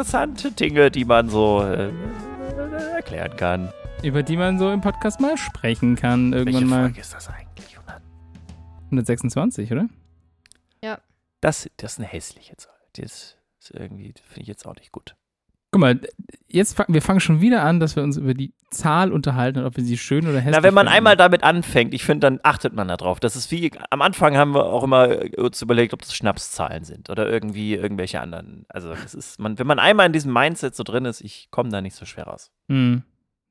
interessante Dinge, die man so äh, erklären kann. Über die man so im Podcast mal sprechen kann. Irgendwann Welche mal. Folge ist das eigentlich? 100? 126, oder? Das, das ist eine hässliche Zahl. Das ist irgendwie, finde ich jetzt auch nicht gut. Guck mal, jetzt fangen wir fangen schon wieder an, dass wir uns über die Zahl unterhalten und ob wir sie schön oder hässlich Na, wenn man finden. einmal damit anfängt, ich finde, dann achtet man da drauf. Das ist wie, am Anfang haben wir auch immer uns überlegt, ob das Schnapszahlen sind oder irgendwie irgendwelche anderen. Also, das ist, man, wenn man einmal in diesem Mindset so drin ist, ich komme da nicht so schwer raus. Hm.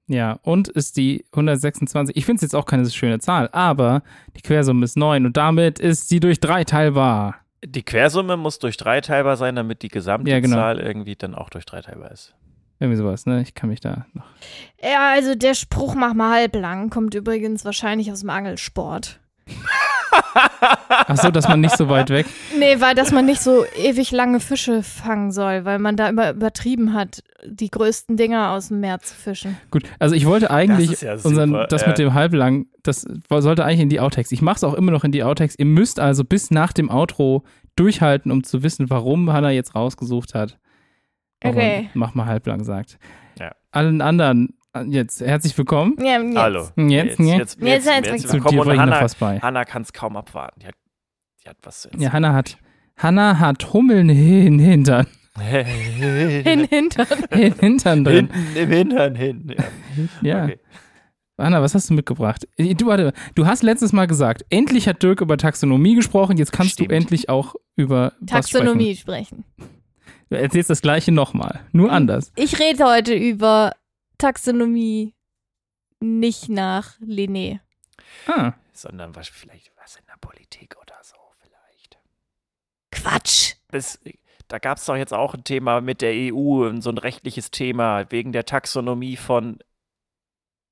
Ja, und ist die 126. Ich finde es jetzt auch keine so schöne Zahl, aber die Quersumme ist 9 und damit ist sie durch 3 teilbar. Die Quersumme muss durch drei teilbar sein, damit die gesamte Ja, genau. Zahl irgendwie dann auch durch drei teilbar ist. Irgendwie sowas, ne? Ich kann mich da noch. Ja, also der Spruch mach mal halblang kommt übrigens wahrscheinlich aus dem Angelsport. Ach so, dass man nicht so weit weg. Nee, weil dass man nicht so ewig lange Fische fangen soll, weil man da immer übertrieben hat, die größten Dinger aus dem Meer zu fischen. Gut, also ich wollte eigentlich ist ja super, unseren, das ja. mit dem halblang, das sollte eigentlich in die Outtakes. Ich mache es auch immer noch in die Outtakes. Ihr müsst also bis nach dem Outro durchhalten, um zu wissen, warum Hannah jetzt rausgesucht hat. warum Okay. Mach mal halblang sagt. Ja. Allen anderen jetzt herzlich willkommen. Ja, jetzt. Hallo. Jetzt, jetzt, jetzt, jetzt, Jetzt, jetzt, jetzt, jetzt. Willkommen und noch Hannah, was bei. Hannah kann es kaum abwarten. Die hat, die hat was zu erzählen. Ja, Hannah hat, Hannah hat Hummeln hin, Hintern, Hin, hinter. hin, Hintern drin. Hinten im Hintern hin. Ja. Ja. Okay. Anna, was hast du mitgebracht? Äh, Du, warte, du hast letztes Mal gesagt, endlich hat Dirk über Taxonomie gesprochen, jetzt kannst Stimmt. du endlich auch über Taxonomie sprechen. sprechen. Du erzählst das gleiche nochmal, nur anders. Ich rede heute über Taxonomie nicht nach Linné. Ah, Sondern was, vielleicht was in der Politik oder so vielleicht. Quatsch. Das, da gab es doch jetzt auch ein Thema mit der EU, so ein rechtliches Thema wegen der Taxonomie von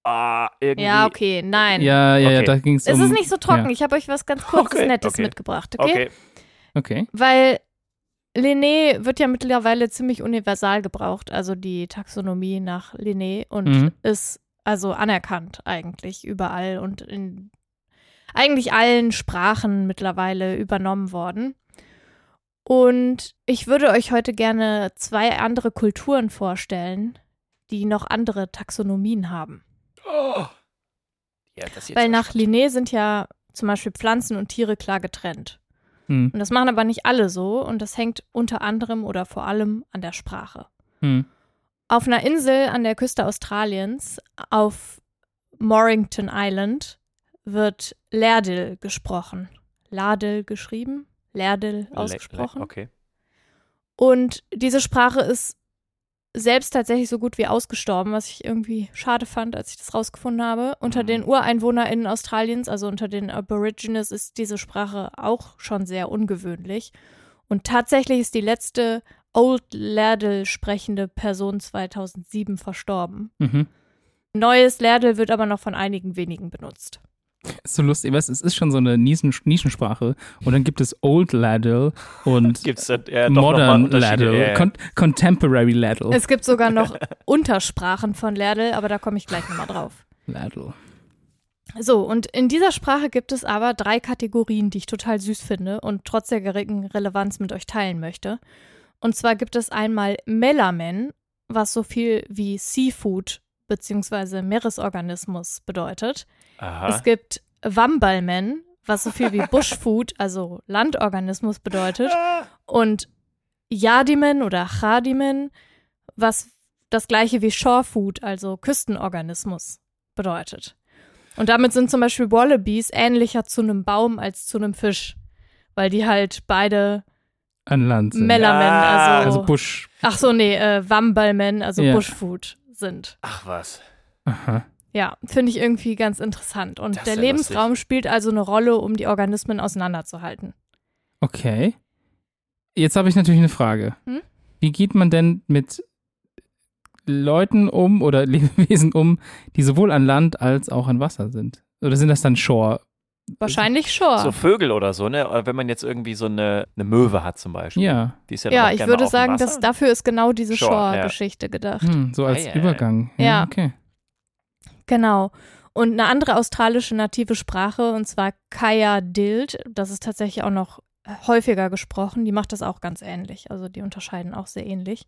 ah, irgendwie. Ja, okay, nein. ja, ja, ja, Okay. da ging es Es um... ist nicht so trocken. ja. Ich habe euch was ganz kurzes, Okay, Nettes okay. mitgebracht, okay? Okay. Okay. Weil Linné wird ja mittlerweile ziemlich universal gebraucht, also die Taxonomie nach Linné und Mhm. ist also anerkannt eigentlich überall und in eigentlich allen Sprachen mittlerweile übernommen worden. Und ich würde euch heute gerne zwei andere Kulturen vorstellen, die noch andere Taxonomien haben. Oh. Ja, Weil nach. Linné sind ja zum Beispiel Pflanzen und Tiere klar getrennt. Hm. Und das machen aber nicht alle so und das hängt unter anderem oder vor allem an der Sprache. Hm. Auf einer Insel an der Küste Australiens, auf Morrington Island, wird Lerdil gesprochen. Ladil geschrieben, Lerdil Le- ausgesprochen. le- Okay. Und diese Sprache ist selbst tatsächlich so gut wie ausgestorben, was ich irgendwie schade fand, als ich das rausgefunden habe. Unter Mhm. den UreinwohnerInnen Australiens, also unter den Aborigines, ist diese Sprache auch schon sehr ungewöhnlich. Und tatsächlich ist die letzte Old Lerdil sprechende Person 2007 verstorben. Mhm. Neues Lerdil wird aber noch von einigen wenigen benutzt. Ist so lustig, weißt, du, es ist schon so eine Nischen Nischensprache und dann gibt es Old Laddle und Gibt es da ja, Modern ja. Con Contemporary Laddle. Es gibt sogar noch Untersprachen von Lerdil, aber da komme ich gleich nochmal drauf. Laddle. So, und in dieser Sprache gibt es aber drei Kategorien, die ich total süß finde und trotz der geringen Relevanz mit euch teilen möchte. Und zwar gibt es einmal Melamen, was so viel wie Seafood bzw. Meeresorganismus bedeutet. Aha. Es gibt Wambalmen, was so viel wie Bushfood, also Landorganismus bedeutet. Und Yadimen oder Chadimen, was das gleiche wie Shorefood, also Küstenorganismus bedeutet. Und damit sind zum Beispiel Wallabies ähnlicher zu einem Baum als zu einem Fisch, weil die halt beide An Land sind. Melamen, Ah. also, also Busch. ach so, nee, äh, Wambalmen, also Ja. Bushfood sind. Ach was. Aha. Ja, finde ich irgendwie ganz interessant. Und Das der ja Lebensraum spielt also eine Rolle, um die Organismen auseinanderzuhalten. Okay. Jetzt habe ich natürlich eine Frage. Hm? Wie geht man denn mit Leuten um oder Lebewesen um, die sowohl an Land als auch an Wasser sind? Oder sind das dann Shore? Wahrscheinlich schon. So Vögel oder so, ne? Oder wenn man jetzt irgendwie so eine, eine Möwe hat zum Beispiel. Ja. Die ist ja, dann ja, ich würde sagen, dass dafür ist genau diese Shore, ja. Shore-Geschichte gedacht. Hm, so als Ah, ja, ja. Übergang. Ja. Okay. Genau. Und eine andere australische native Sprache, und zwar Kaya Dild, das ist tatsächlich auch noch häufiger gesprochen, die macht das auch ganz ähnlich. Also die unterscheiden auch sehr ähnlich.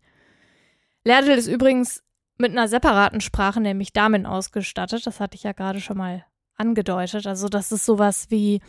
Leerdl ist übrigens mit einer separaten Sprache, nämlich Damin, ausgestattet. Das hatte ich ja gerade schon mal angedeutet. Also das ist sowas wie,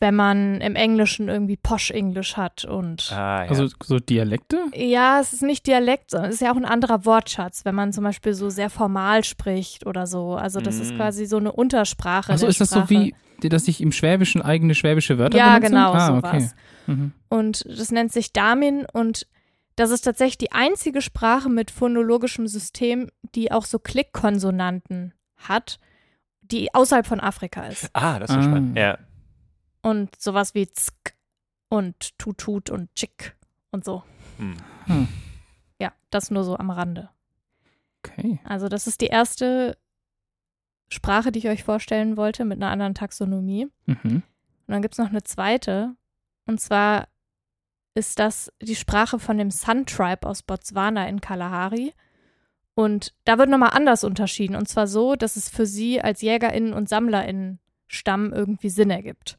wenn man im Englischen irgendwie Posh-Englisch hat und Ah, ja. Also so Dialekte? ja, es ist nicht Dialekt, sondern es ist ja auch ein anderer Wortschatz, wenn man zum Beispiel so sehr formal spricht oder so. Also das ist Mm. quasi so eine Untersprache. Also ist das so Sprache. wie, dass ich im Schwäbischen eigene schwäbische Wörter Ja, benutze? genau, ah, sowas. okay. Mhm. Und das nennt sich Damin und das ist tatsächlich die einzige Sprache mit phonologischem System, die auch so Klickkonsonanten hat, die außerhalb von Afrika ist. ah, das ist Ah. spannend. Ja. Und sowas wie Zk und Tutut und Chick und so. Hm. Ja, das nur so am Rande. Okay. Also das ist die erste Sprache, die ich euch vorstellen wollte mit einer anderen Taxonomie. Mhm. Und dann gibt es noch eine zweite. Und zwar ist das die Sprache von dem Sun Tribe aus Botswana in Kalahari. Und da wird nochmal anders unterschieden. Und zwar so, dass es für sie als JägerInnen und SammlerInnen Stamm irgendwie Sinn ergibt.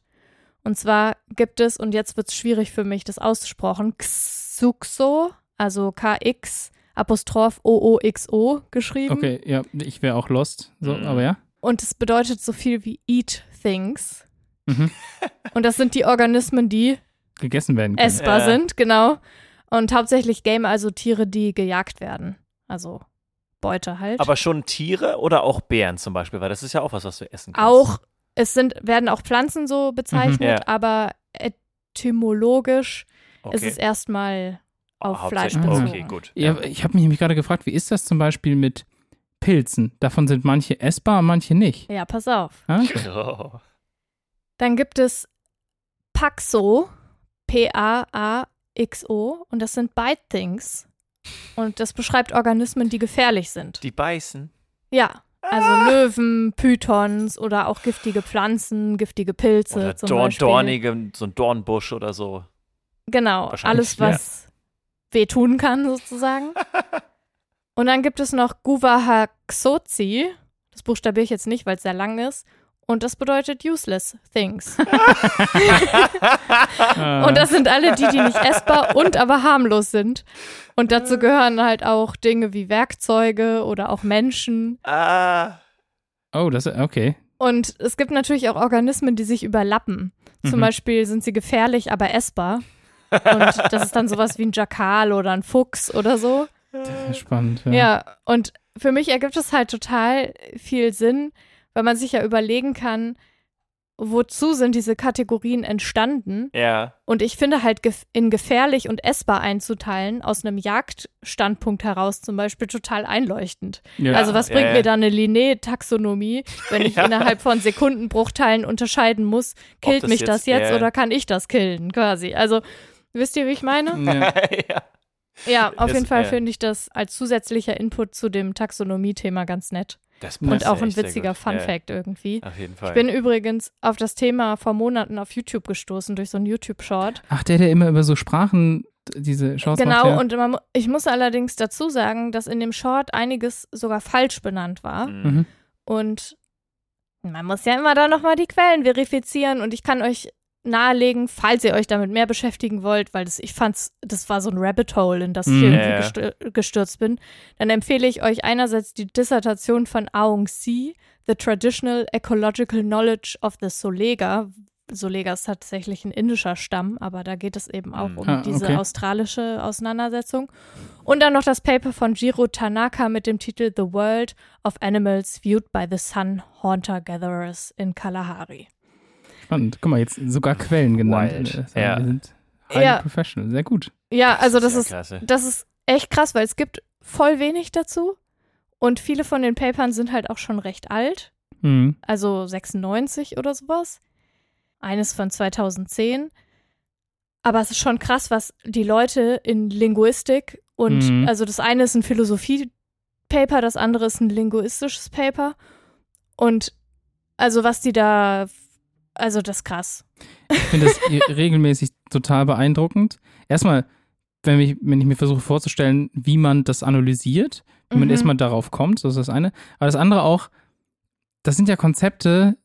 Und zwar gibt es, und jetzt wird es schwierig für mich, das auszusprechen, Xuxo, also K-X Apostroph O-O-X-O geschrieben. Okay, ja, ich wäre auch lost. So, Mhm. aber ja. Und es bedeutet so viel wie eat things. Mhm. Und das sind die Organismen, die Gegessen werden können. essbar Ja. sind, genau. Und hauptsächlich Game, also Tiere, die gejagt werden. Also Beute halt. Aber schon Tiere oder auch Bären zum Beispiel, weil das ist ja auch was, was du essen kannst. auch, es sind, werden auch Pflanzen so bezeichnet, Mhm. Ja. aber etymologisch okay. ist es erstmal auf Fleisch Hauptsächlich- bezogen. Okay, gut. Ja, ich habe mich nämlich gerade gefragt, wie ist das zum Beispiel mit Pilzen? Davon sind manche essbar, manche nicht. Ja, pass auf. Oh. Dann gibt es Paxo, P-A-A-X-O, und das sind Bite Things. Und das beschreibt Organismen, die gefährlich sind. Die beißen. Ja, also Löwen, Pythons oder auch giftige Pflanzen, giftige Pilze Oder zum Dorn, Beispiel. dornige, so ein Dornbusch oder so. Genau, alles, was wehtun kann sozusagen. Und dann gibt es noch Guvahaxozi. Das buchstabiere ich jetzt nicht, weil es sehr lang ist. Und das bedeutet useless things. Und das sind alle die, die nicht essbar und aber harmlos sind. Und dazu gehören halt auch Dinge wie Werkzeuge oder auch Menschen. ah. Oh, das okay. Und es gibt natürlich auch Organismen, die sich überlappen. Zum Mhm. Beispiel sind sie gefährlich, aber essbar. Und das ist dann sowas wie ein Jakal oder ein Fuchs oder so. Das ist spannend. Ja. Ja, und für mich ergibt es halt total viel Sinn, weil man sich ja überlegen kann, wozu sind diese Kategorien entstanden? Ja. Und ich finde halt gef in gefährlich und essbar einzuteilen, aus einem Jagdstandpunkt heraus zum Beispiel total einleuchtend. Ja. also was ja, bringt ja. mir da eine Linné-Taxonomie, wenn ich Ja. innerhalb von Sekundenbruchteilen unterscheiden muss, killt das mich jetzt- das jetzt ja. oder kann ich das killen, quasi. Also, wisst ihr, wie ich meine? Ja. ja. Ja, auf Das- jeden Fall ja. finde ich das als zusätzlicher Input zu dem Taxonomie-Thema ganz nett. Das Und passt auch ein witziger. Fun-Fact irgendwie. Ja, auf jeden Fall. Ich bin übrigens auf das Thema vor Monaten auf YouTube gestoßen durch so einen YouTube-Short. Ach, der, der immer über so Sprachen diese Chance Genau, macht. ja. und man, ich muss allerdings dazu sagen, dass in dem Short einiges sogar falsch benannt war. Mhm. Mhm. Und man muss ja immer da nochmal die Quellen verifizieren und ich kann euch nahelegen, falls ihr euch damit mehr beschäftigen wollt, weil das, ich fand's, das war so ein Rabbit Hole, in das ich Mhm. irgendwie gestür- gestürzt bin, dann empfehle ich euch einerseits die Dissertation von Aung Si, The Traditional Ecological Knowledge of the Solega. Solega ist tatsächlich ein indischer Stamm, aber da geht es eben auch Mhm. um Ah, diese okay. australische Auseinandersetzung. Und dann noch das Paper von Jiro Tanaka mit dem Titel The World of Animals Viewed by the Sun Haunter Gatherers in Kalahari. Spannend. Guck mal, jetzt sogar Quellen genannt. Wild. Äh, Ja. Wir sind highly Ja. professional. Sehr gut. Ja, also das ja ist, klasse. das ist echt krass, weil es gibt voll wenig dazu. Und viele von den Papern sind halt auch schon recht alt, Mhm. also 96 oder sowas. Eines von 2010. Aber es ist schon krass, was die Leute in Linguistik und Mhm. also das eine ist ein Philosophie-Paper, das andere ist ein linguistisches Paper. Und also was die da, also das ist krass. Ich finde das regelmäßig total beeindruckend. Erstmal, wenn ich, wenn ich mir versuche vorzustellen, wie man das analysiert, wie man Mhm. erstmal darauf kommt, das ist das eine. Aber das andere auch, das sind ja Konzepte,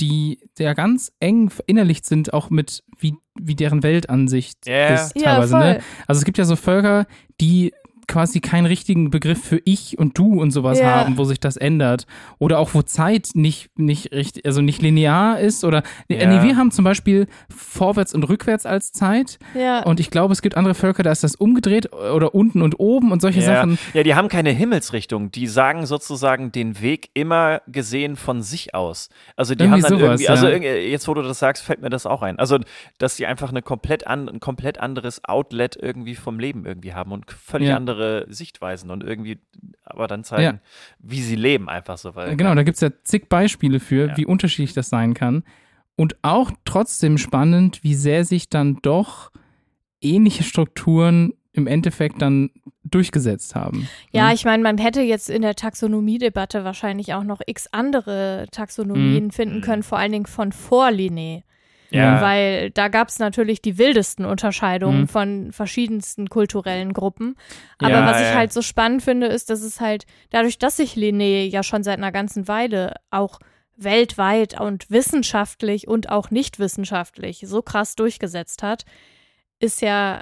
die ja ganz eng verinnerlicht sind, auch mit wie, wie deren Weltansicht Ja. ist Ja, teilweise. voll. Ne? Also es gibt ja so Völker, die quasi keinen richtigen Begriff für ich und du und sowas Ja. haben, wo sich das ändert. Oder auch wo Zeit nicht, nicht richtig, also nicht linear ist. Oder Ja. nee, wir haben zum Beispiel vorwärts und rückwärts als Zeit. Ja. Und ich glaube, es gibt andere Völker, da ist das umgedreht oder unten und oben und solche Sachen. ja, die haben keine Himmelsrichtung. Die sagen sozusagen den Weg immer gesehen von sich aus. Also die Irgendwie haben dann sowas, irgendwie, also ja. irgendwie- jetzt wo du das sagst, fällt mir das auch ein. Also, dass die einfach eine komplett an, ein komplett anderes Outlet irgendwie vom Leben irgendwie haben und völlig Ja. andere Sichtweisen und irgendwie aber dann zeigen, Ja. wie sie leben einfach so. Weil, Genau, da gibt es ja zig Beispiele für, Ja. wie unterschiedlich das sein kann. Und auch trotzdem spannend, wie sehr sich dann doch ähnliche Strukturen im Endeffekt dann durchgesetzt haben. Ja, Ne? ich meine, man hätte jetzt in der Taxonomiedebatte wahrscheinlich auch noch x andere Taxonomien Mhm. finden Mhm. können, vor allen Dingen von vor Linné. Ja. Weil da gab es natürlich die wildesten Unterscheidungen Mhm. von verschiedensten kulturellen Gruppen. Aber Ja, was ich ja. halt so spannend finde, ist, dass es halt, dadurch, dass sich Linné ja schon seit einer ganzen Weile auch weltweit und wissenschaftlich und auch nicht wissenschaftlich so krass durchgesetzt hat, ist ja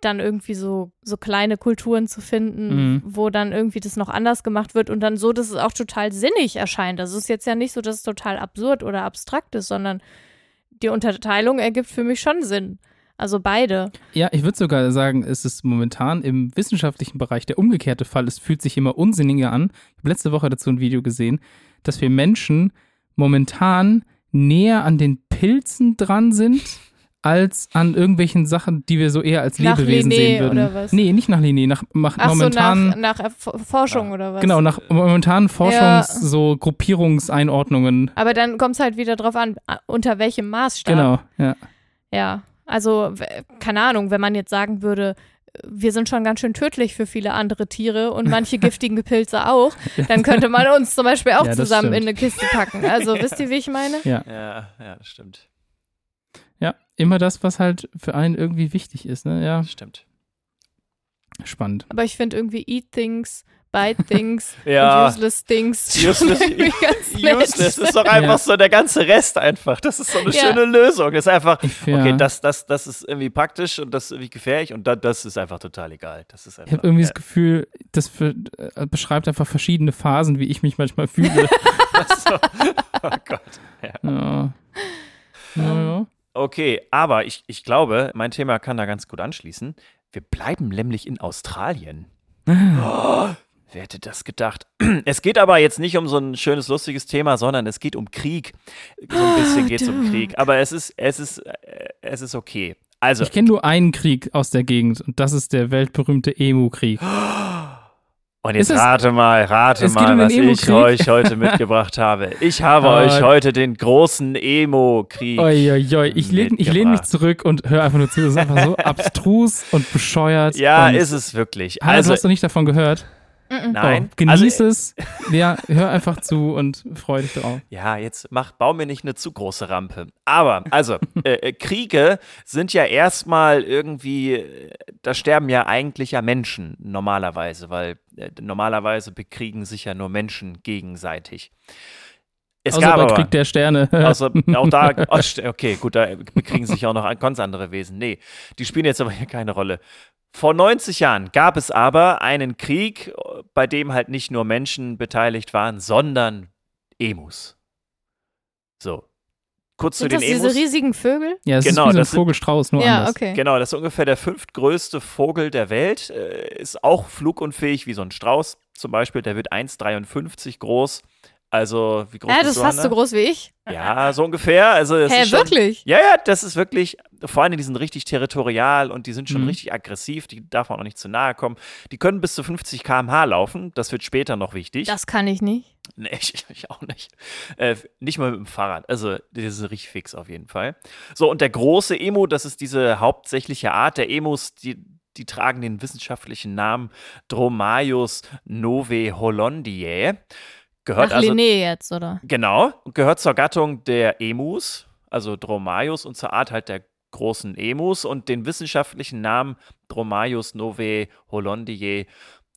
dann irgendwie so, so kleine Kulturen zu finden, Mhm. wo dann irgendwie das noch anders gemacht wird und dann so, dass es auch total sinnig erscheint. Also es ist jetzt ja nicht so, dass es total absurd oder abstrakt ist, sondern die Unterteilung ergibt für mich schon Sinn. Also beide. Ja, ich würde sogar sagen, es ist momentan im wissenschaftlichen Bereich der umgekehrte Fall. Es fühlt sich immer unsinniger an. Ich habe letzte Woche dazu ein Video gesehen, dass wir Menschen momentan näher an den Pilzen dran sind, als an irgendwelchen Sachen, die wir so eher als Nach Lebewesen Linné sehen würden. oder was? Nee, nicht nach Linné, nach, nach Ach momentan. so, nach, nach Forschung oder was? Genau, nach momentanen Forschungs-, so Gruppierungseinordnungen. Aber dann kommt es halt wieder drauf an, unter welchem Maßstab. Genau, ja. Ja, also keine Ahnung, wenn man jetzt sagen würde, wir sind schon ganz schön tödlich für viele andere Tiere und manche giftigen Pilze auch, dann könnte man uns zum Beispiel auch Ja, zusammen in stimmt. eine Kiste packen. Also wisst ihr, wie ich meine? Ja. ja, ja, das stimmt. Ja, immer das, was halt für einen irgendwie wichtig ist, ne? Ja, Das stimmt. spannend. Aber ich finde irgendwie Eat Things, Bite Things Ja. und Useless Things Useless-. Useless ist doch einfach Ja. so der ganze Rest einfach. Das ist so eine Ja. schöne Lösung. Das ist einfach, Ich, ja. okay, das, das, das ist irgendwie praktisch und das ist irgendwie gefährlich und da, das ist einfach total egal. Das ist Ich einfach. habe irgendwie das ja. Gefühl, das für, äh, beschreibt einfach verschiedene Phasen, wie ich mich manchmal fühle. so. Oh Gott. ja. Naja. Okay, aber ich, ich glaube, mein Thema kann da ganz gut anschließen. Wir bleiben nämlich in Australien. Oh, wer hätte das gedacht? Es geht aber jetzt nicht um so ein schönes, lustiges Thema, sondern es geht um Krieg. So ein bisschen geht es um Krieg. Aber es ist, es ist, äh, es ist okay. Also, Ich kenne nur einen Krieg aus der Gegend und das ist der weltberühmte Emu-Krieg. und jetzt es- rate mal, rate mal, um was ich euch heute mitgebracht habe. Ich habe Oh. euch heute den großen Emo-Krieg. Ich lehne ich lehn mich zurück und höre einfach nur zu. Das ist einfach so abstrus und bescheuert. Ja, und ist es wirklich. Also, du hast noch nicht davon gehört. Nein. Oh, genieß also, es. Ja, hör einfach zu und freu dich drauf. Ja, jetzt mach, bau mir nicht eine zu große Rampe. Aber, also, äh, äh, Kriege sind ja erstmal irgendwie, äh, da sterben ja eigentlich ja Menschen normalerweise, weil äh, normalerweise bekriegen sich ja nur Menschen gegenseitig. Es Außer gab bei aber, Krieg der Sterne. Außer, auch da, oh, okay, gut, da bekriegen sich auch noch ganz andere Wesen. Nee, die spielen jetzt aber hier keine Rolle. Vor 90 Jahren gab es aber einen Krieg, bei dem halt nicht nur Menschen beteiligt waren, sondern Emus. So. Kurz Sind zu das den diese Emus. riesigen Vögel? ja, es genau, ist wie so ein das sind- Vogelstrauß, nur ja, anders. okay. Genau, das ist ungefähr der fünftgrößte Vogel der Welt. Äh, ist auch flugunfähig wie so ein Strauß zum Beispiel. Der wird 1,53 groß. Also, wie groß Ja, bist das ist du, fast so groß wie ich. Ja, so ungefähr. Also, es Hä, ist schon, wirklich? Ja, ja, das ist wirklich, vor allem die sind richtig territorial und die sind schon Mhm. richtig aggressiv, die darf man auch nicht zu nahe kommen. Die können bis zu 50 km/h laufen, das wird später noch wichtig. Das kann ich nicht. Nee, ich, ich auch nicht. Äh, nicht mal mit dem Fahrrad, also die sind richtig fix auf jeden Fall. So, und der große Emu, das ist diese hauptsächliche Art der Emus, die, die tragen den wissenschaftlichen Namen Dromaios novae hollandiae. Gehört Nach also Linné jetzt, oder? Genau, gehört zur Gattung der Emus, also Dromaios und zur Art halt der großen Emus und den wissenschaftlichen Namen Dromaios novae hollandiae,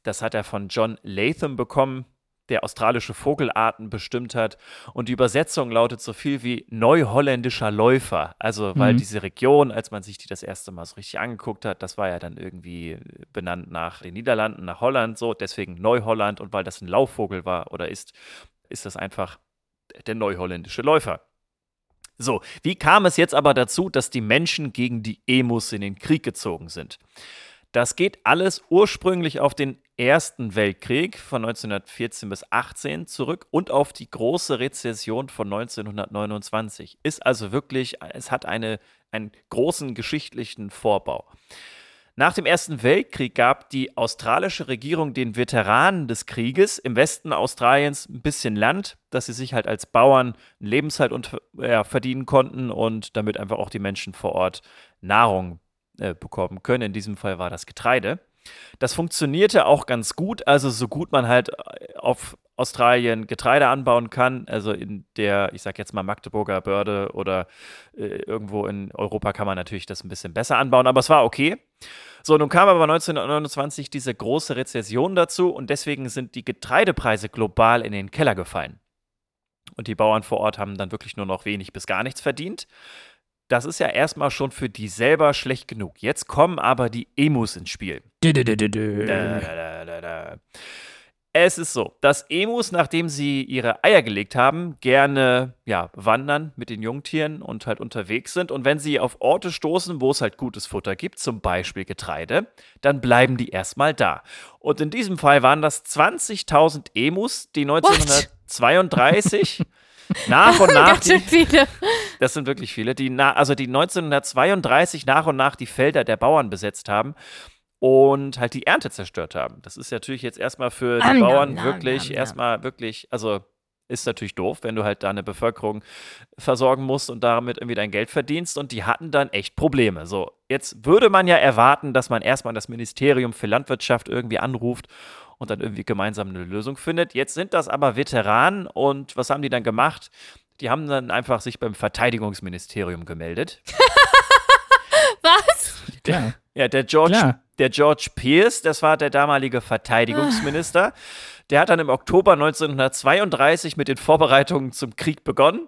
das hat er von John Latham bekommen. Der australische Vogelarten bestimmt hat. Und die Übersetzung lautet so viel wie neuholländischer Läufer. Also, weil Mhm. diese Region, als man sich die das erste Mal so richtig angeguckt hat, das war ja dann irgendwie benannt nach den Niederlanden, nach Holland, so. Deswegen Neuholland. Und weil das ein Laufvogel war oder ist, ist das einfach der neuholländische Läufer. So, wie kam es jetzt aber dazu, dass die Menschen gegen die Emus in den Krieg gezogen sind? Das geht alles ursprünglich auf den Ersten Weltkrieg von 1914 bis 18 zurück und auf die große Rezession von 1929. Ist also wirklich, es hat eine, einen großen geschichtlichen Vorbau. Nach dem Ersten Weltkrieg gab die australische Regierung den Veteranen des Krieges im Westen Australiens ein bisschen Land, dass sie sich halt als Bauern Lebenshalt und, ja, verdienen konnten und damit einfach auch die Menschen vor Ort Nahrung äh, bekommen können. In diesem Fall war das Getreide. Das funktionierte auch ganz gut, also so gut man halt äh, auf Australien Getreide anbauen kann, also in der, ich sag jetzt mal Magdeburger Börde oder äh, irgendwo in Europa kann man natürlich das ein bisschen besser anbauen, aber es war okay. So, nun kam aber 1929 diese große Rezession dazu und deswegen sind die Getreidepreise global in den Keller gefallen. Und die Bauern vor Ort haben dann wirklich nur noch wenig bis gar nichts verdient. Das ist ja erstmal schon für die selber schlecht genug. Jetzt kommen aber die Emus ins Spiel. Da, da, da. Es ist so, dass Emus, nachdem sie ihre Eier gelegt haben, gerne ja, wandern mit den Jungtieren und halt unterwegs sind. Und wenn sie auf Orte stoßen, wo es halt gutes Futter gibt, zum Beispiel Getreide, dann bleiben die erstmal da. Und in diesem Fall waren das 20.000 Emus, die 1932 nach und nach Ganz schön viele. das sind wirklich viele, die na, also die 1932 nach und nach die Felder der Bauern besetzt haben und halt die Ernte zerstört haben. Das ist natürlich jetzt erstmal für die nam, Bauern nam, wirklich nam. erstmal wirklich, also ist natürlich doof, wenn du halt da eine Bevölkerung versorgen musst und damit irgendwie dein Geld verdienst und die hatten dann echt Probleme. So, jetzt würde man ja erwarten, dass man erstmal das Ministerium für Landwirtschaft irgendwie anruft und dann irgendwie gemeinsam eine Lösung findet. Jetzt sind das aber Veteranen und was haben die dann gemacht? Die haben dann einfach sich beim Verteidigungsministerium gemeldet. Was? Klar. Ja, der George, Klar. der George Pierce, das war der damalige Verteidigungsminister, der hat dann im Oktober 1932 mit den Vorbereitungen zum Krieg begonnen.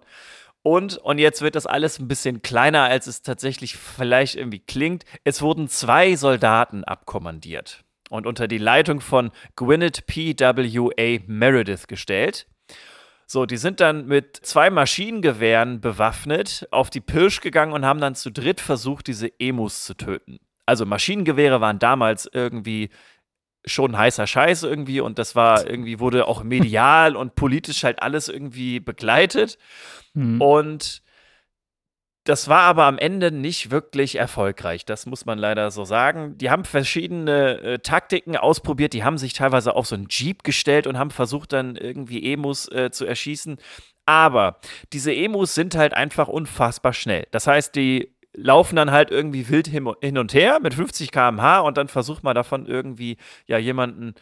Und, und jetzt wird das alles ein bisschen kleiner, als es tatsächlich vielleicht irgendwie klingt. Es wurden zwei Soldaten abkommandiert und unter die Leitung von Gwyneth P.W.A. Meredith gestellt. So, die sind dann mit zwei Maschinengewehren bewaffnet auf die Pirsch gegangen und haben dann zu dritt versucht, diese Emus zu töten. Also Maschinengewehre waren damals irgendwie schon heißer Scheiß irgendwie und das war irgendwie wurde auch medial und politisch halt alles irgendwie begleitet Hm. und das war aber am Ende nicht wirklich erfolgreich. Das muss man leider so sagen. Die haben verschiedene äh, Taktiken ausprobiert. Die haben sich teilweise auf so einen Jeep gestellt und haben versucht, dann irgendwie Emus äh, zu erschießen. Aber diese Emus sind halt einfach unfassbar schnell. Das heißt, die laufen dann halt irgendwie wild hin und her mit 50 km/h und dann versucht man davon irgendwie ja jemanden äh,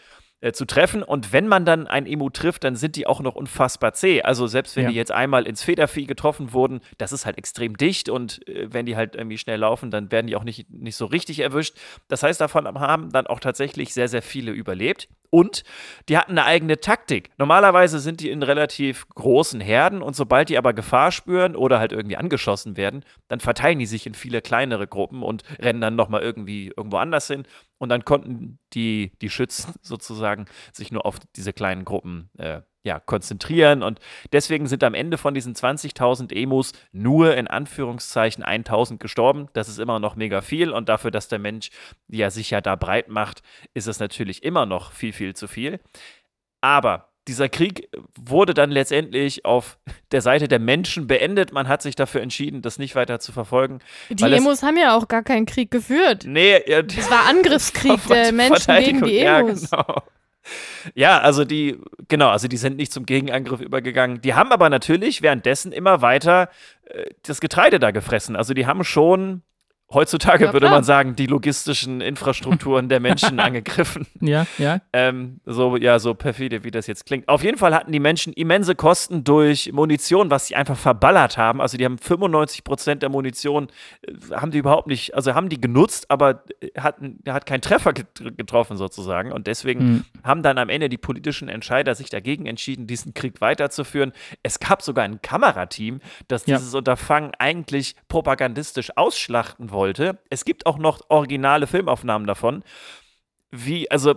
zu treffen. Und wenn man dann ein Emu trifft, dann sind die auch noch unfassbar zäh. Also selbst wenn Ja. die jetzt einmal ins Federvieh getroffen wurden, das ist halt extrem dicht und äh, wenn die halt irgendwie schnell laufen, dann werden die auch nicht, nicht so richtig erwischt. Das heißt, davon haben dann auch tatsächlich sehr, sehr viele überlebt. Und die hatten eine eigene Taktik. Normalerweise sind die in relativ großen Herden und sobald die aber Gefahr spüren oder halt irgendwie angeschossen werden, dann verteilen die sich in viele kleinere Gruppen und rennen dann nochmal irgendwie irgendwo anders hin. Und dann konnten die, die Schützen sozusagen sich nur auf diese kleinen Gruppen äh, ja, konzentrieren. Und deswegen sind am Ende von diesen 20.000 Emus nur in Anführungszeichen 1.000 gestorben. Das ist immer noch mega viel. Und dafür, dass der Mensch ja sich ja da breit macht, ist es natürlich immer noch viel, viel zu viel. Aber dieser Krieg wurde dann letztendlich auf der Seite der Menschen beendet. Man hat sich dafür entschieden, das nicht weiter zu verfolgen. Die es- Emus haben ja auch gar keinen Krieg geführt. Nee, ja, Es war Angriffskrieg der Menschen gegen die Ja, Emus. genau. Ja, also die, genau, also die sind nicht zum Gegenangriff übergegangen. Die haben aber natürlich währenddessen immer weiter äh, das Getreide da gefressen. Also die haben schon heutzutage Ja, würde man sagen, die logistischen Infrastrukturen der Menschen angegriffen. Ja, ja. Ähm, so, ja, so perfide, wie das jetzt klingt. Auf jeden Fall hatten die Menschen immense Kosten durch Munition, was sie einfach verballert haben. Also die haben 95 Prozent der Munition, äh, haben die überhaupt nicht, also haben die genutzt, aber äh, hatten, hat keinen Treffer get- getroffen sozusagen. Und deswegen Hm. haben dann am Ende die politischen Entscheider sich dagegen entschieden, diesen Krieg weiterzuführen. Es gab sogar ein Kamerateam, das Ja. dieses Unterfangen eigentlich propagandistisch ausschlachten wollte. Es gibt auch noch originale Filmaufnahmen davon, wie, also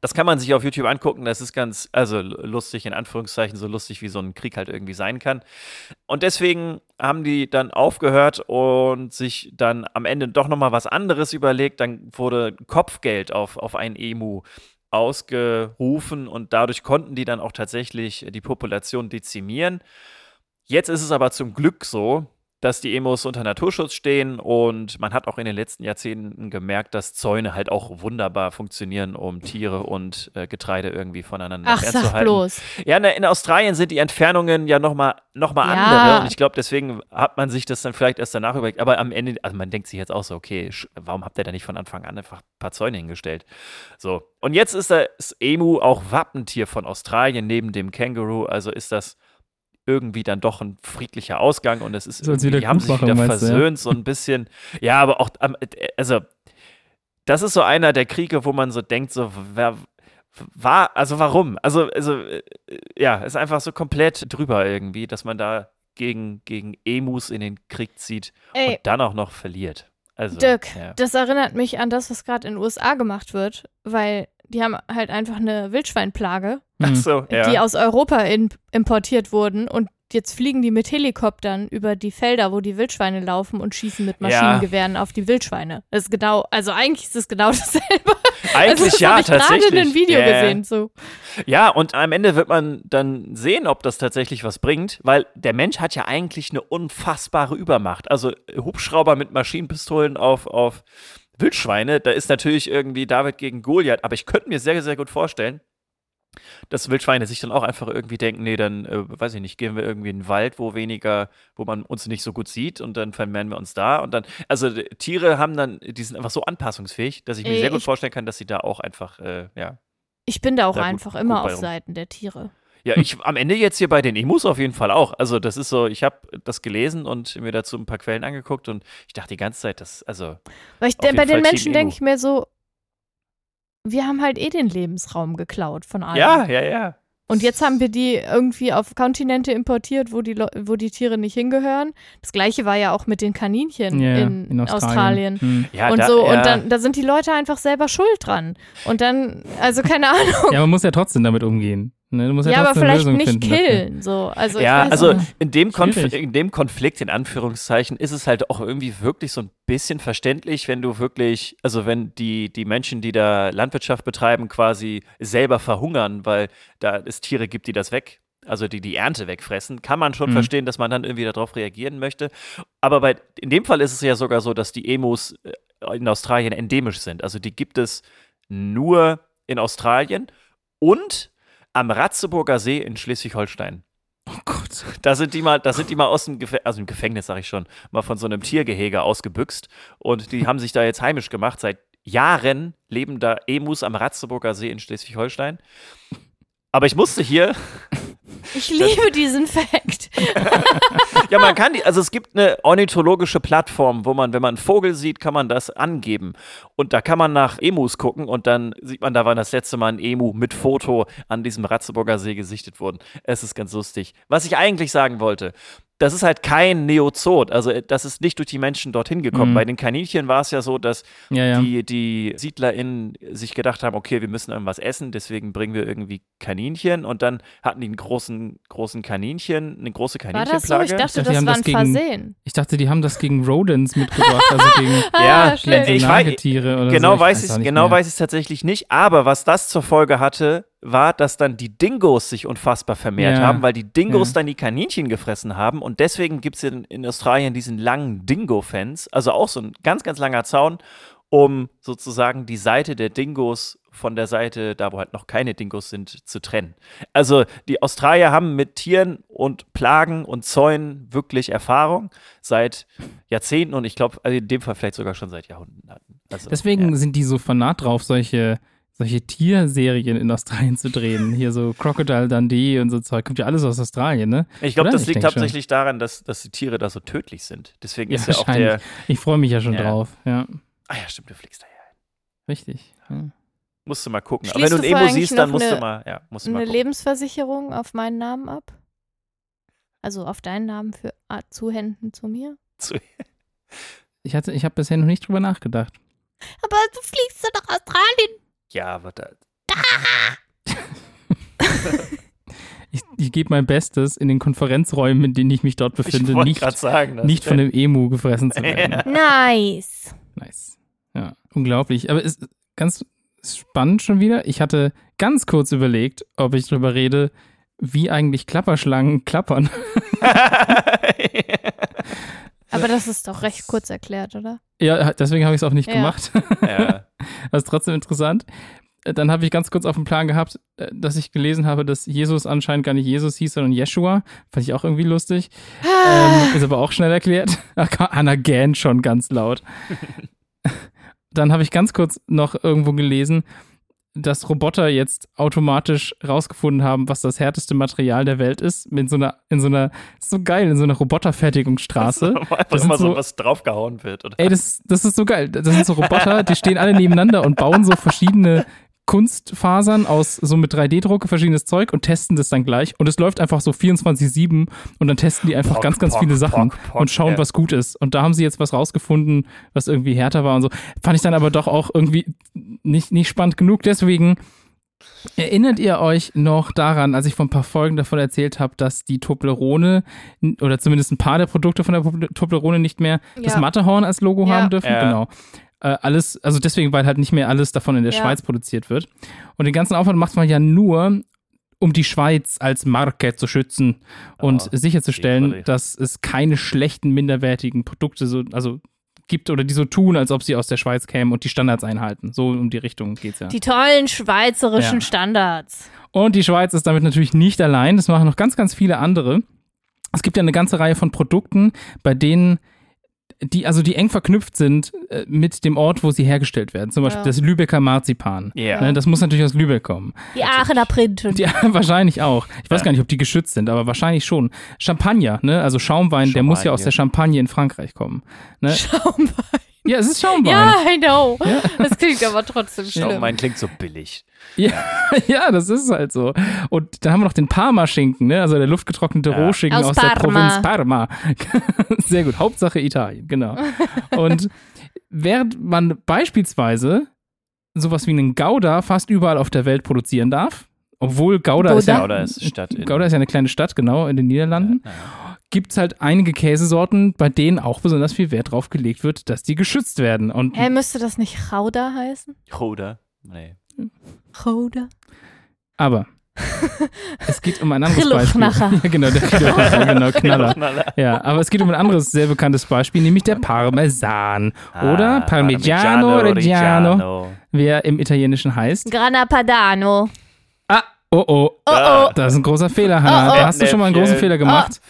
das kann man sich auf YouTube angucken, das ist ganz, also lustig, in Anführungszeichen, so lustig, wie so ein Krieg halt irgendwie sein kann. Und deswegen haben die dann aufgehört und sich dann am Ende doch nochmal was anderes überlegt. Dann wurde Kopfgeld auf, auf ein Emu ausgerufen und dadurch konnten die dann auch tatsächlich die Population dezimieren. Jetzt ist es aber zum Glück so, dass die Emos unter Naturschutz stehen und man hat auch in den letzten Jahrzehnten gemerkt, dass Zäune halt auch wunderbar funktionieren, um Tiere und äh, Getreide irgendwie voneinander Ach, sag fernzuhalten. bloß. Ja, ne, in Australien sind die Entfernungen ja nochmal noch mal Ja. andere und ich glaube, deswegen hat man sich das dann vielleicht erst danach überlegt. Aber am Ende, also man denkt sich jetzt auch so, okay, warum habt ihr da nicht von Anfang an einfach ein paar Zäune hingestellt? So. Und jetzt ist das Emu auch Wappentier von Australien neben dem Känguru, also ist das irgendwie dann doch ein friedlicher Ausgang und es ist Soll's irgendwie, die haben sich wieder meinst du, ja? versöhnt, so ein bisschen. Ja, aber auch, am- also das ist so einer der Kriege, wo man so denkt, so, wer, war, also warum? Also, also, äh, ja, ist einfach so komplett drüber irgendwie, dass man da gegen, gegen Emus in den Krieg zieht Ey, und dann auch noch verliert. Also, Dirk, ja. das erinnert mich an das, was gerade in den USA gemacht wird, weil die haben halt einfach eine Wildschweinplage, Ach Hm. so, ja. die aus Europa in, importiert wurden und jetzt fliegen die mit Helikoptern über die Felder, wo die Wildschweine laufen und schießen mit Ja. Maschinengewehren auf die Wildschweine. Das ist genau, also eigentlich ist es genau dasselbe. Eigentlich also, das ja, habe ich gerade tatsächlich. in einem Video Ja, ja. gesehen. So. Ja, und am Ende wird man dann sehen, ob das tatsächlich was bringt, weil der Mensch hat ja eigentlich eine unfassbare Übermacht. Also Hubschrauber mit Maschinenpistolen auf, auf Wildschweine, da ist natürlich irgendwie David gegen Goliath, aber ich könnte mir sehr, sehr gut vorstellen, dass Wildschweine sich dann auch einfach irgendwie denken, nee, dann, äh, weiß ich nicht, gehen wir irgendwie in den Wald, wo weniger, wo man uns nicht so gut sieht und dann vermehren wir uns da und dann, also äh, Tiere haben dann, die sind einfach so anpassungsfähig, dass ich mir Ey, sehr gut vorstellen kann, dass sie da auch einfach, äh, ja, Ich bin da auch gut, einfach gut immer bei auf. Seiten der Tiere. Ja, ich am Ende jetzt hier bei den Emus auf jeden Fall auch. Also, das ist so, ich habe das gelesen und mir dazu ein paar Quellen angeguckt und ich dachte die ganze Zeit, das, also, Weil ich, Auf jeden bei den Fall Team Menschen denke ich mir so, wir haben halt eh den Lebensraum geklaut von allen. ja, ja, ja. Und jetzt haben wir die irgendwie auf Kontinente importiert, wo die, Leu- wo die Tiere nicht hingehören. Das gleiche war ja auch mit den Kaninchen Ja, in, Australien. Hm. ja und da, so, ja. und dann, da sind die Leute einfach selber schuld dran. Und dann, also keine Ahnung. Ja, man muss ja trotzdem damit umgehen. Ne? Du musst ja, Ja, aber vielleicht Lösung nicht dafür. killen. So. Also, ich ja, weiß also in dem, in dem Konflikt, in Anführungszeichen, ist es halt auch irgendwie wirklich so ein bisschen verständlich, wenn du wirklich, also wenn die, die Menschen, die da Landwirtschaft betreiben, quasi selber verhungern, weil da es Tiere gibt, die das weg, also die die Ernte wegfressen, kann man schon Mhm. verstehen, dass man dann irgendwie darauf reagieren möchte. Aber bei, in dem Fall ist es ja sogar so, dass die Emus äh, in Australien endemisch sind. Also die gibt es nur in Australien und am Ratzeburger See in Schleswig-Holstein. Oh Gott. Da sind die mal, da sind die mal aus dem, also im Gefängnis, sag ich schon, mal von so einem Tiergehege ausgebüxt. Und die haben sich da jetzt heimisch gemacht. Seit Jahren leben da Emus am Ratzeburger See in Schleswig-Holstein. Aber ich musste hier, Ich liebe diesen Fact. ja, man kann die, also es gibt eine ornithologische Plattform, wo man, wenn man einen Vogel sieht, kann man das angeben. Und da kann man nach Emus gucken und dann sieht man, da war das letzte Mal ein Emu mit Foto an diesem Ratzeburger See gesichtet worden. Es ist ganz lustig. Was ich eigentlich sagen wollte, das ist halt kein Neozot, also äh, das ist nicht durch die Menschen dorthin gekommen. Mhm. Bei den Kaninchen war es ja so, dass Ja, ja. die, die SiedlerInnen sich gedacht haben, okay, wir müssen irgendwas essen, deswegen bringen wir irgendwie Kaninchen und dann hatten die einen großen, großen Kaninchen, eine große War das so? Kaninchenplage. Ich dachte, dachte, die das haben war das ein gegen- Versehen. Ich dachte, die haben das gegen Rodents mitgebracht, also gegen, Ja, ah, schön. ich gegen so weiß- Nagetiere oder genau so. weiß ich, genau mehr. weiß ich tatsächlich nicht, aber was das zur Folge hatte, war, dass dann die Dingos sich unfassbar vermehrt Ja. haben, weil die Dingos Ja. dann die Kaninchen gefressen haben und deswegen gibt es in, in Australien diesen langen Dingo-Fence, also auch so ein ganz, ganz langer Zaun um sozusagen die Seite der Dingos von der Seite, da wo halt noch keine Dingos sind, zu trennen. Also die Australier haben mit Tieren und Plagen und Zäunen wirklich Erfahrung seit Jahrzehnten und ich glaube, also in dem Fall vielleicht sogar schon seit Jahrhunderten. Also, Deswegen ja. sind die so fanat drauf, solche, solche Tierserien in Australien zu drehen. Hier so Crocodile Dundee und so Zeug. Kommt ja alles aus Australien, ne? Ich glaube, das Ich liegt denk schon. hauptsächlich daran, dass, dass die Tiere da so tödlich sind. Deswegen Ja, ist ja auch der. Ich freue mich ja schon Ja. drauf. Ja, Ah ja, stimmt, du fliegst da ja. richtig. Ja. Musst du mal gucken. Aber wenn du du ein Emo siehst, dann musst du eine- mal, ja, musst du mal Eine gucken. Lebensversicherung auf meinen Namen ab? Also auf deinen Namen für ah, Zuhänden zu mir? Ich, hatte- ich habe bisher noch nicht drüber nachgedacht. Aber du fliegst doch nach Australien. Ja, aber da, Ich, ich gebe mein Bestes, in den Konferenzräumen, in denen ich mich dort ich befinde, nicht, sagen. nicht von einem Emu gefressen zu werden. Ja. Nice. Nice. Unglaublich. Aber ist ganz spannend schon wieder. Ich hatte ganz kurz überlegt, ob ich drüber rede, wie eigentlich Klapperschlangen klappern. Aber das ist doch recht kurz erklärt, oder? Ja, deswegen habe ich es auch nicht Ja. gemacht. ja. Das ist trotzdem interessant. Äh, Dann habe ich ganz kurz auf dem Plan gehabt, äh, dass ich gelesen habe, dass Jesus anscheinend gar nicht Jesus hieß, sondern Jeshua. Fand ich auch irgendwie lustig. Ähm, ist aber auch schnell erklärt. Hannah gähnt schon ganz laut. Dann habe ich ganz kurz noch irgendwo gelesen, dass Roboter jetzt automatisch rausgefunden haben, was das härteste Material der Welt ist. In so einer, in so einer, ist so geil, in so einer Roboterfertigungsstraße. Einfach Das immer so- was draufgehauen wird. Oder? Ey, das, das ist so geil. Das sind so Roboter, die stehen alle nebeneinander und bauen so verschiedene Kunstfasern aus so mit 3D-Drucke, verschiedenes Zeug und testen das dann gleich. Und es läuft einfach so 24-7 und dann testen die einfach Pock, ganz, ganz pock, viele Sachen pock, pock, und schauen, ja. was gut ist. Und da haben sie jetzt was rausgefunden, was irgendwie härter war und so. Fand ich dann aber doch auch irgendwie nicht, nicht spannend genug. Deswegen Erinnert ihr euch noch daran, als ich vor ein paar Folgen davon erzählt habe, dass die Toblerone oder zumindest ein paar der Produkte von der Tobl- Toblerone nicht mehr das Ja. Matterhorn als Logo Ja. haben dürfen? Ja. Genau. Äh, alles, also deswegen, weil halt nicht mehr alles davon in der Ja. Schweiz produziert wird. Und den ganzen Aufwand macht man ja nur, um die Schweiz als Marke zu schützen und Oh, sicherzustellen, dass es keine schlechten, minderwertigen Produkte so, also gibt oder die so tun, als ob sie aus der Schweiz kämen und die Standards einhalten. So um die Richtung geht's ja. Die tollen schweizerischen Ja. Standards. Und die Schweiz ist damit natürlich nicht allein. Das machen noch ganz, ganz viele andere. Es gibt ja eine ganze Reihe von Produkten, bei denen die, also die eng verknüpft sind äh, mit dem Ort, wo sie hergestellt werden. Zum Beispiel Ja. das Lübecker Marzipan. Ja. Ne, das muss natürlich aus Lübeck kommen. Die Aachener Printen. Ja, wahrscheinlich auch. Ich weiß Ja. gar nicht, ob die geschützt sind, aber wahrscheinlich schon. Champagner, ne? Also Schaumwein, der muss ja aus der Champagne in Frankreich kommen. Ne? Schaumwein. Ja, es ist Schaumwein. Ja, I know. Das klingt aber trotzdem Schau, schlimm. mein klingt so billig. Ja, ja, das ist halt so. Und dann haben wir noch den Parma-Schinken, ne? also der luftgetrocknete Ja. Rohschinken aus, Aus der. Provinz Parma. Sehr gut, Hauptsache Italien, genau. Und während man beispielsweise sowas wie einen Gouda fast überall auf der Welt produzieren darf, obwohl Gouda ist ja, Gouda ist Gouda ist ja eine kleine Stadt, genau, in den Niederlanden, Ja. Gibt es halt einige Käsesorten, bei denen auch besonders viel Wert drauf gelegt wird, dass die geschützt werden. Und Hä, müsste das nicht Chauda heißen? Oder? Nee. Chauda? Aber es geht um ein anderes Beispiel. Ja, genau, der Chillochnacher, genau, Knaller. Knaller. Ja, aber es geht um ein anderes sehr bekanntes Beispiel, nämlich der Parmesan. Oder Ah, Parmigiano Reggiano, wie er im Italienischen heißt. Grana Padano. Ah, oh oh. Oh oh. Das ist ein großer Fehler, Hannah. Oh, oh. Da hast du schon mal einen großen. Fehler gemacht.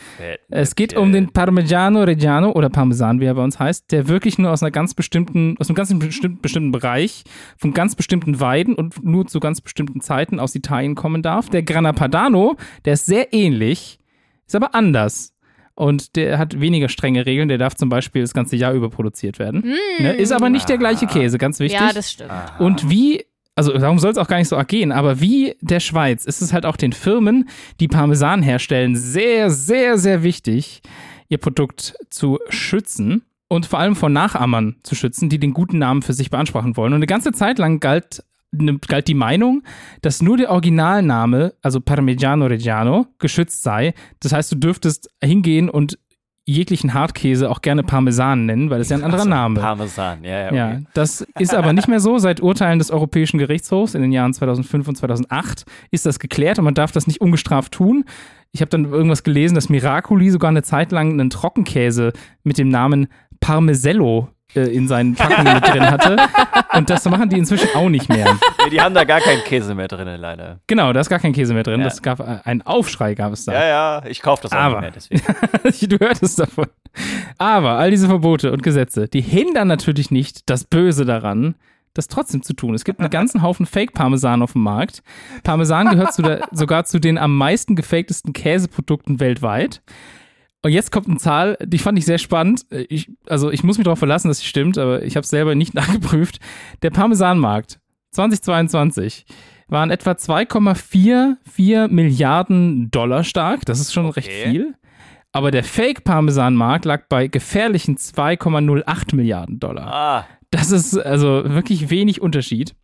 Es geht um den Parmigiano Reggiano oder Parmesan, wie er bei uns heißt, der wirklich nur aus einer ganz bestimmten, aus einem ganz bestimmten, bestimmten Bereich, von ganz bestimmten Weiden und nur zu ganz bestimmten Zeiten aus Italien kommen darf. Der Grana Padano, der ist sehr ähnlich, ist aber anders. Und der hat weniger strenge Regeln. Der darf zum Beispiel das ganze Jahr über produziert werden. Ne? Ist aber nicht der gleiche Käse, ganz wichtig. Ja, das stimmt. Und wie, also darum soll es auch gar nicht so arg gehen, aber wie der Schweiz ist es halt auch den Firmen, die Parmesan herstellen, sehr, sehr, sehr wichtig, ihr Produkt zu schützen und vor allem vor Nachahmern zu schützen, die den guten Namen für sich beanspruchen wollen. Und eine ganze Zeit lang galt, ne, galt die Meinung, dass nur der Originalname, also Parmigiano Reggiano, geschützt sei. Das heißt, du dürftest hingehen und jeglichen Hartkäse auch gerne Parmesan nennen, weil das ja ein anderer Also, Name. Parmesan, ja, ja. Ja, Okay. das ist aber nicht mehr so. Seit Urteilen des Europäischen Gerichtshofs in den Jahren 2005 und 2008 ist das geklärt und man darf das nicht ungestraft tun. Ich habe dann irgendwas gelesen, dass Miracoli sogar eine Zeit lang einen Trockenkäse mit dem Namen Parmesello äh, in seinen Packungen mit drin hatte. Und das machen die inzwischen auch nicht mehr. Nee, die haben da gar keinen Käse mehr drin, leider. Genau, da ist gar kein Käse mehr drin. Ja. Das gab äh, einen Aufschrei gab es da. Ja, ja, ich kaufe das auch Aber- nicht mehr, deswegen. du hörtest davon. Aber all diese Verbote und Gesetze, die hindern natürlich nicht das Böse daran, das trotzdem zu tun. Es gibt einen ganzen Haufen Fake-Parmesan auf dem Markt. Parmesan gehört zu der, sogar zu den am meisten gefaktesten Käseprodukten weltweit. Und jetzt kommt eine Zahl, die fand ich sehr spannend. Ich, also ich muss mich darauf verlassen, dass sie stimmt, aber ich habe es selber nicht nachgeprüft. Der Parmesanmarkt 2022 waren etwa 2,44 Milliarden Dollar stark. Das ist schon recht Okay. viel. Aber der Fake-Parmesan-Markt lag bei gefährlichen 2,08 Milliarden Dollar. Ah, Das ist also wirklich wenig Unterschied.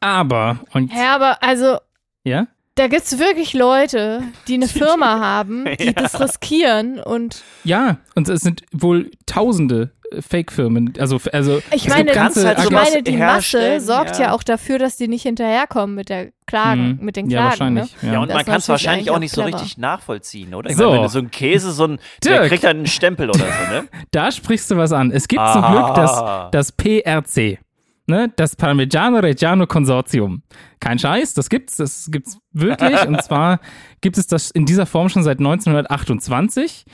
Aber, und Ja, aber also ja? Da gibt es wirklich Leute, die eine Firma haben, die Ja. das riskieren und Ja, und es sind wohl tausende äh, Fake-Firmen. Also, also ich meine, ganze halt ich meine, die Masse sorgt ja. ja. auch dafür, dass die nicht hinterherkommen mit der Klagen, Mhm. mit den ja, Klagen. wahrscheinlich. Ne? Ja. ja, und Das man ist kann es wahrscheinlich auch nicht so clever. richtig nachvollziehen, oder? Ich So. meine, wenn du so ein Käse, so ein, der kriegt dann einen Stempel oder so, ne? Da sprichst du was an. Es gibt zum Ah. Glück das, das PRC, ne? das Parmigiano Reggiano Consortium. Kein Scheiß, das gibt's, das gibt's wirklich. und zwar gibt es das in dieser Form schon seit 1928.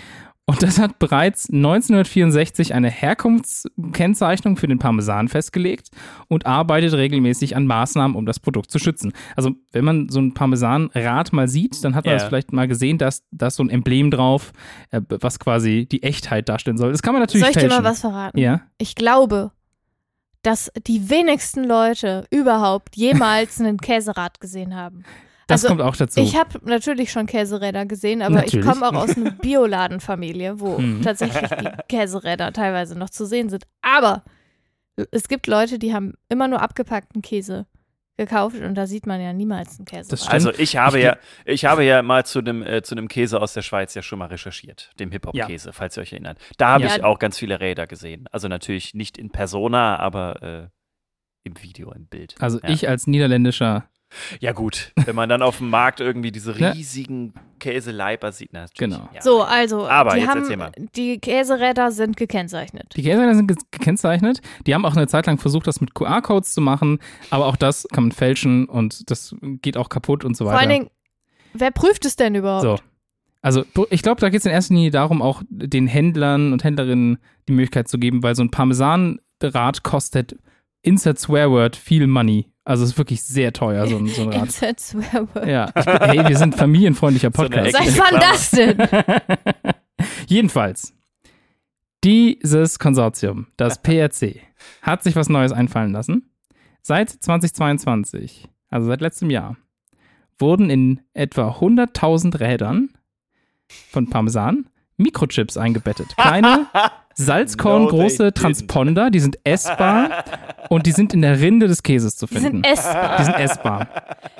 Und das hat bereits 1964 eine Herkunftskennzeichnung für den Parmesan festgelegt und arbeitet regelmäßig an Maßnahmen, um das Produkt zu schützen. Also, wenn man so ein Parmesanrad mal sieht, dann hat man Ja. das vielleicht mal gesehen, dass da so ein Emblem drauf, äh, was quasi die Echtheit darstellen soll. Das kann man natürlich Soll ich dir fälschen. mal was verraten? Ja. Ich glaube, dass die wenigsten Leute überhaupt jemals einen Käserad gesehen haben. Das Also, kommt auch dazu. Ich habe natürlich schon Käseräder gesehen, aber Natürlich. ich komme auch aus einer Bioladenfamilie, wo Mhm. tatsächlich die Käseräder teilweise noch zu sehen sind. Aber es gibt Leute, die haben immer nur abgepackten Käse gekauft und da sieht man ja niemals einen Käse. Also ich habe Ich ja, ich habe ja mal zu dem, äh, zu dem Käse aus der Schweiz ja schon mal recherchiert, dem Hip-Hop-Käse, falls ihr euch erinnert. Da habe Ja. ich auch ganz viele Räder gesehen. Also natürlich nicht in Persona, aber äh, im Video, im Bild. also ja. ich als niederländischer, Ja gut, wenn man dann auf dem Markt irgendwie diese riesigen Käseleiber sieht. Na, natürlich, Genau. Ja. So, also, Aber die, jetzt haben, die Käseräder sind gekennzeichnet. die Käseräder sind ge- gekennzeichnet. Die haben auch eine Zeit lang versucht, das mit QR-Codes zu machen, aber auch das kann man fälschen und das geht auch kaputt und so weiter. Vor allen Dingen, wer prüft es denn überhaupt? so. Also ich glaube, da geht es in erster Linie darum, auch den Händlern und Händlerinnen die Möglichkeit zu geben, weil so ein Parmesanrad kostet Insert Swearword viel Money. Also es ist wirklich sehr teuer, so ein, so ein Rad. Insert Swearword. Ja, ich, hey, wir sind familienfreundlicher So Podcast. Ecke. Seit wann das denn? Jedenfalls, dieses Konsortium, das PRC, hat sich was Neues einfallen lassen. Seit 2022, also seit letztem Jahr, wurden in etwa 100.000 Rädern von Parmesan Mikrochips eingebettet. Kleine, salzkorngroße No, they didn't. Transponder, die sind essbar und die sind in der Rinde des Käses zu Die finden. sind essbar. Die sind essbar.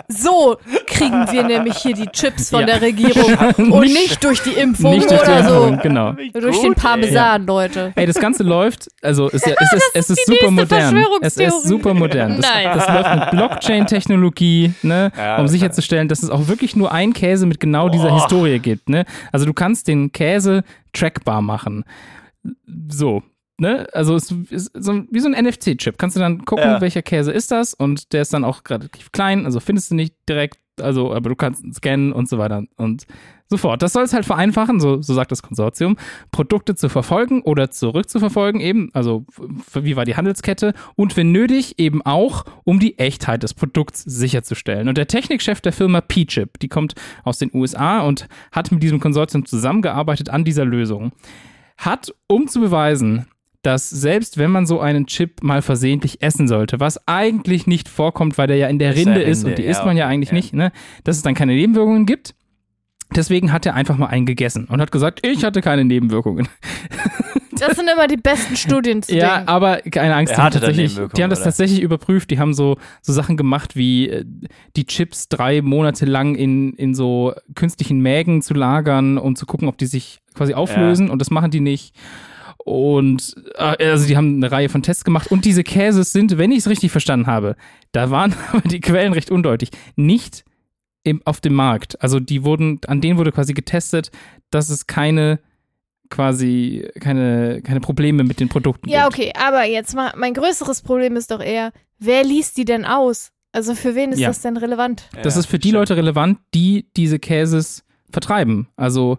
So kriegen wir nämlich hier die Chips von Ja. der Regierung und nicht durch die Impfung Nicht durch die oder so. Impfung, genau. Durch den Parmesan, Leute. Ey, das Ganze läuft, also es, es ist, es ist die super modern. Es ist super modern. Das, Nein. das läuft mit Blockchain-Technologie, ne, Ja, um sicherzustellen, dass es auch wirklich nur ein Käse mit genau dieser Oh. Historie gibt. Ne? Also du kannst den Käse trackbar machen. So. Ne? Also es ist so wie so ein NFC-Chip. Kannst du dann gucken, Ja. welcher Käse ist das und der ist dann auch relativ klein, also findest du nicht direkt, also aber du kannst ihn scannen und so weiter und so fort. Das soll es halt vereinfachen, so, so sagt das Konsortium, Produkte zu verfolgen oder zurückzuverfolgen eben, also wie war die Handelskette und wenn nötig eben auch, um die Echtheit des Produkts sicherzustellen. Und der Technikchef der Firma P-Chip, die kommt aus den USA und hat mit diesem Konsortium zusammengearbeitet an dieser Lösung, hat, um zu beweisen, dass selbst wenn man so einen Chip mal versehentlich essen sollte, was eigentlich nicht vorkommt, weil der ja in der Ist Rinde ist Rinde, und die ja, isst man ja eigentlich ja. nicht, ne, dass es dann keine Nebenwirkungen gibt. Deswegen hat er einfach mal einen gegessen und hat gesagt, ich hatte keine Nebenwirkungen. Das sind immer die besten Studien zu Ja, Dingen. aber keine Angst, die haben, tatsächlich, die haben das oder? tatsächlich überprüft. Die haben so, so Sachen gemacht wie äh, die Chips drei Monate lang in, in so künstlichen Mägen zu lagern und zu gucken, ob die sich quasi auflösen. Und das machen die nicht. Und äh, also die haben eine Reihe von Tests gemacht. Und diese Käses sind, wenn ich es richtig verstanden habe, da waren aber die Quellen recht undeutig, nicht im, auf dem Markt. Also die wurden, an denen wurde quasi getestet, dass es keine quasi keine, keine Probleme mit den Produkten Ja, gibt. okay, aber jetzt mal, mein größeres Problem ist doch eher, wer liest die denn aus? Also für wen ist Ja. das denn relevant? Das Ja, ist für die stimmt. Leute relevant, die diese Käses vertreiben. Also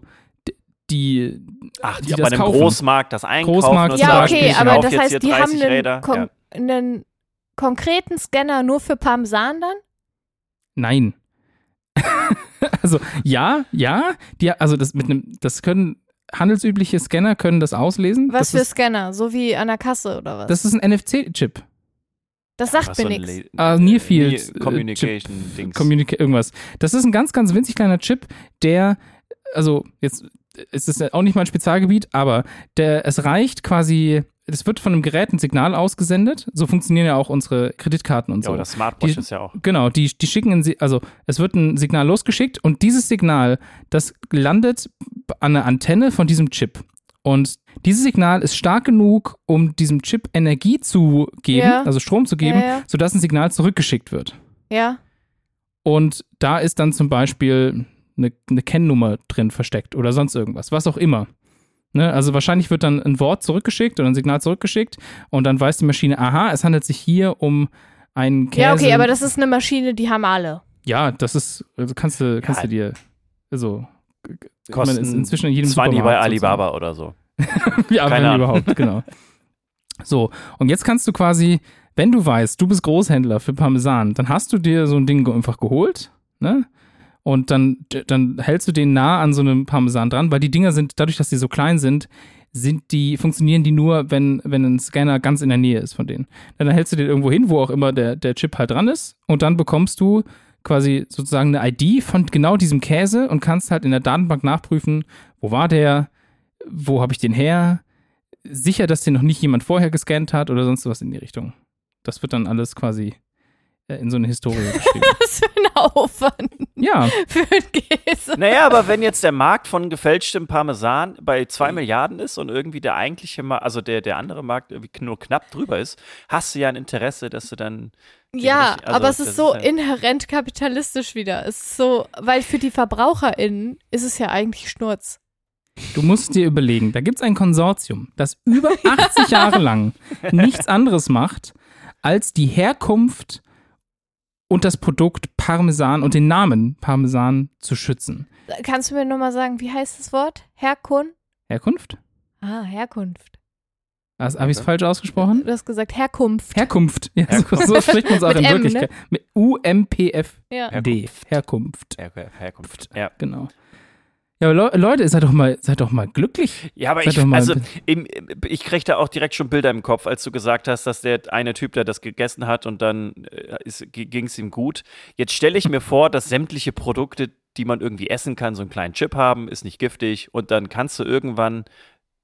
die, Ach, die die bei das einem kaufen. Großmarkt das einkaufen Großmarkt Ja, okay, aber das heißt, die haben 30 einen, kon Ja. einen konkreten Scanner nur für Parmesan dann? Nein. also ja, ja, die, also das mit einem, das können handelsübliche Scanner können das auslesen. Was das für ist, Scanner? So wie an der Kasse oder was? das ist ein NFC-Chip. das sagt Was mir so nichts. Ah, äh, Nearfield, Near- äh, Communication-Dings. Communica irgendwas. Das ist ein ganz, ganz winzig kleiner Chip, der, also jetzt ist es auch nicht mein Spezialgebiet, aber der, es reicht quasi, es wird von einem Gerät ein Signal ausgesendet. So funktionieren ja auch unsere Kreditkarten und ja, so. oder Smartwatch Die- ist ja auch. Genau, die, die schicken, Si- also es wird ein Signal losgeschickt und dieses Signal, das landet an der Antenne von diesem Chip. Und dieses Signal ist stark genug, um diesem Chip Energie zu geben, Ja. also Strom zu geben, Ja, ja. sodass ein Signal zurückgeschickt wird. Ja, Und da ist dann zum Beispiel eine, eine Kennnummer drin versteckt oder sonst irgendwas, was auch immer. Ne? Also wahrscheinlich wird dann ein Wort zurückgeschickt oder ein Signal zurückgeschickt und dann weiß die Maschine, aha, es handelt sich hier um einen Käse. ja, okay, aber das ist eine Maschine, die haben alle. Ja, das ist, also kannst du, kannst Ja. du dir, also, Kosten meine, inzwischen in jedem 20 bei Alibaba oder so. ja, Keine wenn Ahnung. überhaupt, genau. So, und jetzt kannst du quasi, wenn du weißt, du bist Großhändler für Parmesan, dann hast du dir so ein Ding einfach geholt, ne? Und dann, dann hältst du den nah an so einem Parmesan dran, weil die Dinger sind, dadurch, dass die so klein sind, sind die, funktionieren die nur, wenn, wenn ein Scanner ganz in der Nähe ist von denen. Dann hältst du den irgendwo hin, wo auch immer der, der Chip halt dran ist, und dann bekommst du quasi sozusagen eine ID von genau diesem Käse und kannst halt in der Datenbank nachprüfen, wo war der, wo habe ich den her, sicher, dass den noch nicht jemand vorher gescannt hat oder sonst was in die Richtung. Das wird dann alles quasi in so eine Historie geschrieben. Was für ein Aufwand ja, für einen Käse. Naja, aber wenn jetzt der Markt von gefälschtem Parmesan bei 2 Milliarden ist und irgendwie der eigentliche Markt, also der, der andere Markt irgendwie nur knapp drüber ist, hast du ja ein Interesse, dass du dann. Ja, also aber es ist so ja- inhärent kapitalistisch wieder. Es ist so, weil für die VerbraucherInnen ist es ja eigentlich Schnurz. du musst dir überlegen, da gibt es ein Konsortium, das über 80 Jahre lang nichts anderes macht, als die Herkunft und das Produkt Parmesan und den Namen Parmesan zu schützen. Kannst du mir nochmal sagen, wie heißt das Wort? Herkun? Herkunft? Ah, Herkunft. Also, Habe ich es falsch ausgesprochen? Du hast gesagt Herkunft. Herkunft. Ja, Herkunft. So, so spricht man es auch in M, Wirklichkeit. Mit U-M-P-F-D. Herkunft. Her Her Herkunft. Ja. Genau. Ja, aber Le Leute, seid doch mal, seid doch mal glücklich. Ja, aber Sag ich, also, im, ich krieg da auch direkt schon Bilder im Kopf, als du gesagt hast, dass der eine Typ, der das gegessen hat und dann äh, ging es ihm gut. Jetzt stelle ich mir vor, dass sämtliche Produkte, die man irgendwie essen kann, so einen kleinen Chip haben, ist nicht giftig und dann kannst du irgendwann,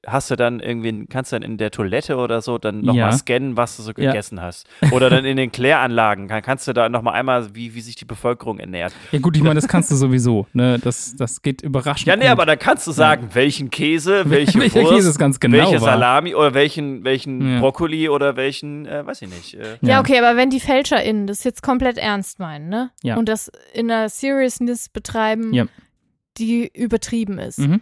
hast du dann irgendwie, kannst du dann in der Toilette oder so dann nochmal Ja. scannen, was du so Ja. gegessen hast. Oder dann in den Kläranlagen, kann, kannst du da nochmal einmal, wie, wie sich die Bevölkerung ernährt. Ja gut, ich meine, das kannst du sowieso. Ne? Das, das geht überraschend. Ja, nee, gut. aber da kannst du sagen, welchen Käse, welche Welcher Wurst, Käse es ganz genau welche war. Salami oder welchen, welchen Ja. Brokkoli oder welchen, äh, weiß ich nicht. Äh, Ja, okay, aber wenn die FälscherInnen das jetzt komplett ernst meinen, ne? Ja. Und das in der Seriousness betreiben, Ja. die übertrieben ist, Mhm.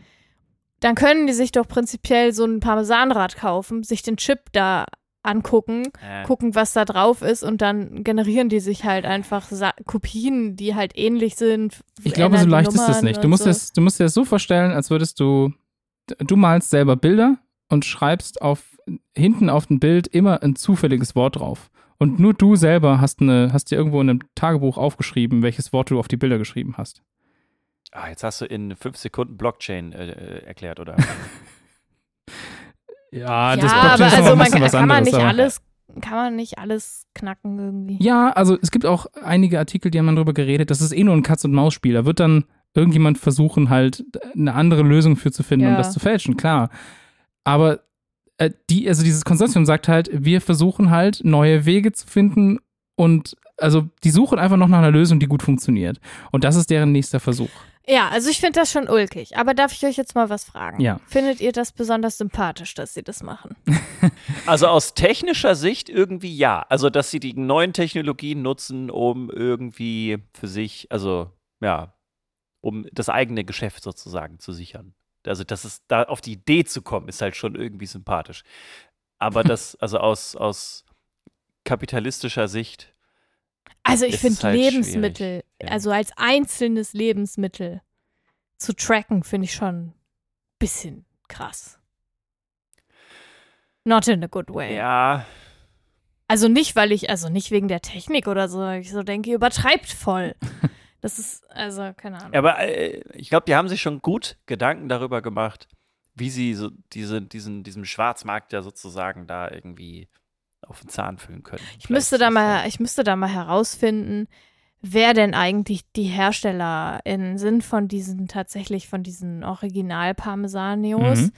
Dann können die sich doch prinzipiell so ein Parmesanrad kaufen, sich den Chip da angucken, äh, gucken, was da drauf ist und dann generieren die sich halt einfach Sa Kopien, die halt ähnlich sind. Ich glaube, so leicht ist das Nummern nicht. Du musst, so. es, du musst dir das so vorstellen, als würdest du, du malst selber Bilder und schreibst auf, hinten auf dem Bild immer ein zufälliges Wort drauf. Und nur du selber hast, eine, hast dir irgendwo in einem Tagebuch aufgeschrieben, welches Wort du auf die Bilder geschrieben hast. Ah, jetzt hast du in fünf Sekunden Blockchain äh, äh, erklärt, oder? Ja, ja, das aber Blockchain ist noch also ein man, kann, was kann man nicht aber- alles, kann man nicht alles knacken irgendwie. Ja, also es gibt auch einige Artikel, die haben dann darüber geredet, das ist eh nur ein Katz-und-Maus-Spiel. Da wird dann irgendjemand versuchen, halt eine andere Lösung für zu finden, um Ja. das zu fälschen, klar. Aber äh, die, also dieses Konsortium sagt halt, wir versuchen halt neue Wege zu finden und also die suchen einfach noch nach einer Lösung, die gut funktioniert. Und das ist deren nächster Versuch. Ja, also ich finde das schon ulkig. Aber darf ich euch jetzt mal was fragen? Ja. Findet ihr das besonders sympathisch, dass sie das machen? Also aus technischer Sicht irgendwie ja. Also, dass sie die neuen Technologien nutzen, um irgendwie für sich, also ja, um das eigene Geschäft sozusagen zu sichern. Also, das ist da auf die Idee zu kommen, ist halt schon irgendwie sympathisch. Aber das, also aus, aus kapitalistischer Sicht. Also ich finde es halt Lebensmittel, schwierig, ja. also als einzelnes Lebensmittel zu tracken, finde ich schon ein bisschen krass. Not in a good way. Ja, Also nicht, weil ich, also nicht wegen der Technik oder so, ich so denke, übertreibt voll. Das ist, also, keine Ahnung. aber äh, ich glaube, die haben sich schon gut Gedanken darüber gemacht, wie sie so diese, diesen, diesem Schwarzmarkt ja sozusagen da irgendwie auf den Zahn fühlen können. Ich müsste da mal, ich müsste da mal herausfinden, wer denn eigentlich die HerstellerInnen sind von diesen, tatsächlich von diesen Original-Parmesanios. Mhm.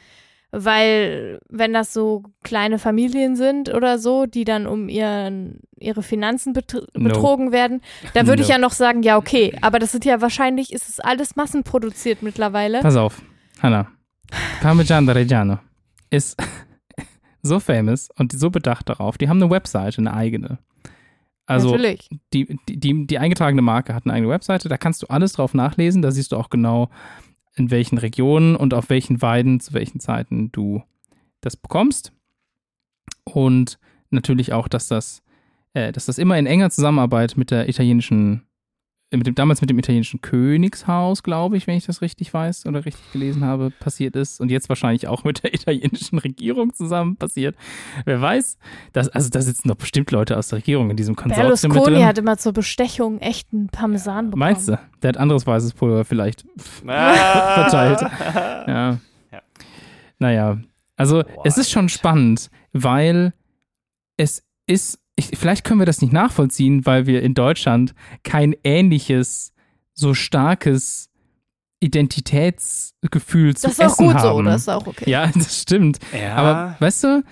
Weil, wenn das so kleine Familien sind oder so, die dann um ihren, ihre Finanzen betr No. betrogen werden, da würde ich No. ja noch sagen, ja, okay. Aber das sind ja wahrscheinlich, ist es alles massenproduziert mittlerweile. Pass auf, Hanna. Parmigiano Reggiano ist so famous und so bedacht darauf. Die haben eine Webseite, eine eigene. Also Natürlich. die, die, die, eingetragene Marke hat eine eigene Webseite, da kannst du alles drauf nachlesen, da siehst du auch genau, in welchen Regionen und auf welchen Weiden zu welchen Zeiten du das bekommst. Und natürlich auch, dass das, äh, dass das immer in enger Zusammenarbeit mit der italienischen, mit dem, damals mit dem italienischen Königshaus, glaube ich, wenn ich das richtig weiß oder richtig gelesen habe, passiert ist. Und jetzt wahrscheinlich auch mit der italienischen Regierung zusammen passiert. Wer weiß. Das, also da sitzen doch bestimmt Leute aus der Regierung in diesem Konsortium mit Berlusconi drin. hat immer zur Bestechung echten Parmesan bekommen. Meinst du? Der hat anderes weißes Pulver vielleicht Ah. verteilt. Ja. Ja. Naja, also es ist schon spannend, weil es ist, ich, vielleicht können wir das nicht nachvollziehen, weil wir in Deutschland kein ähnliches, so starkes Identitätsgefühl zu Das ist auch Essen gut haben. so, das ist auch okay. Ja, das stimmt. Ja. Aber weißt du,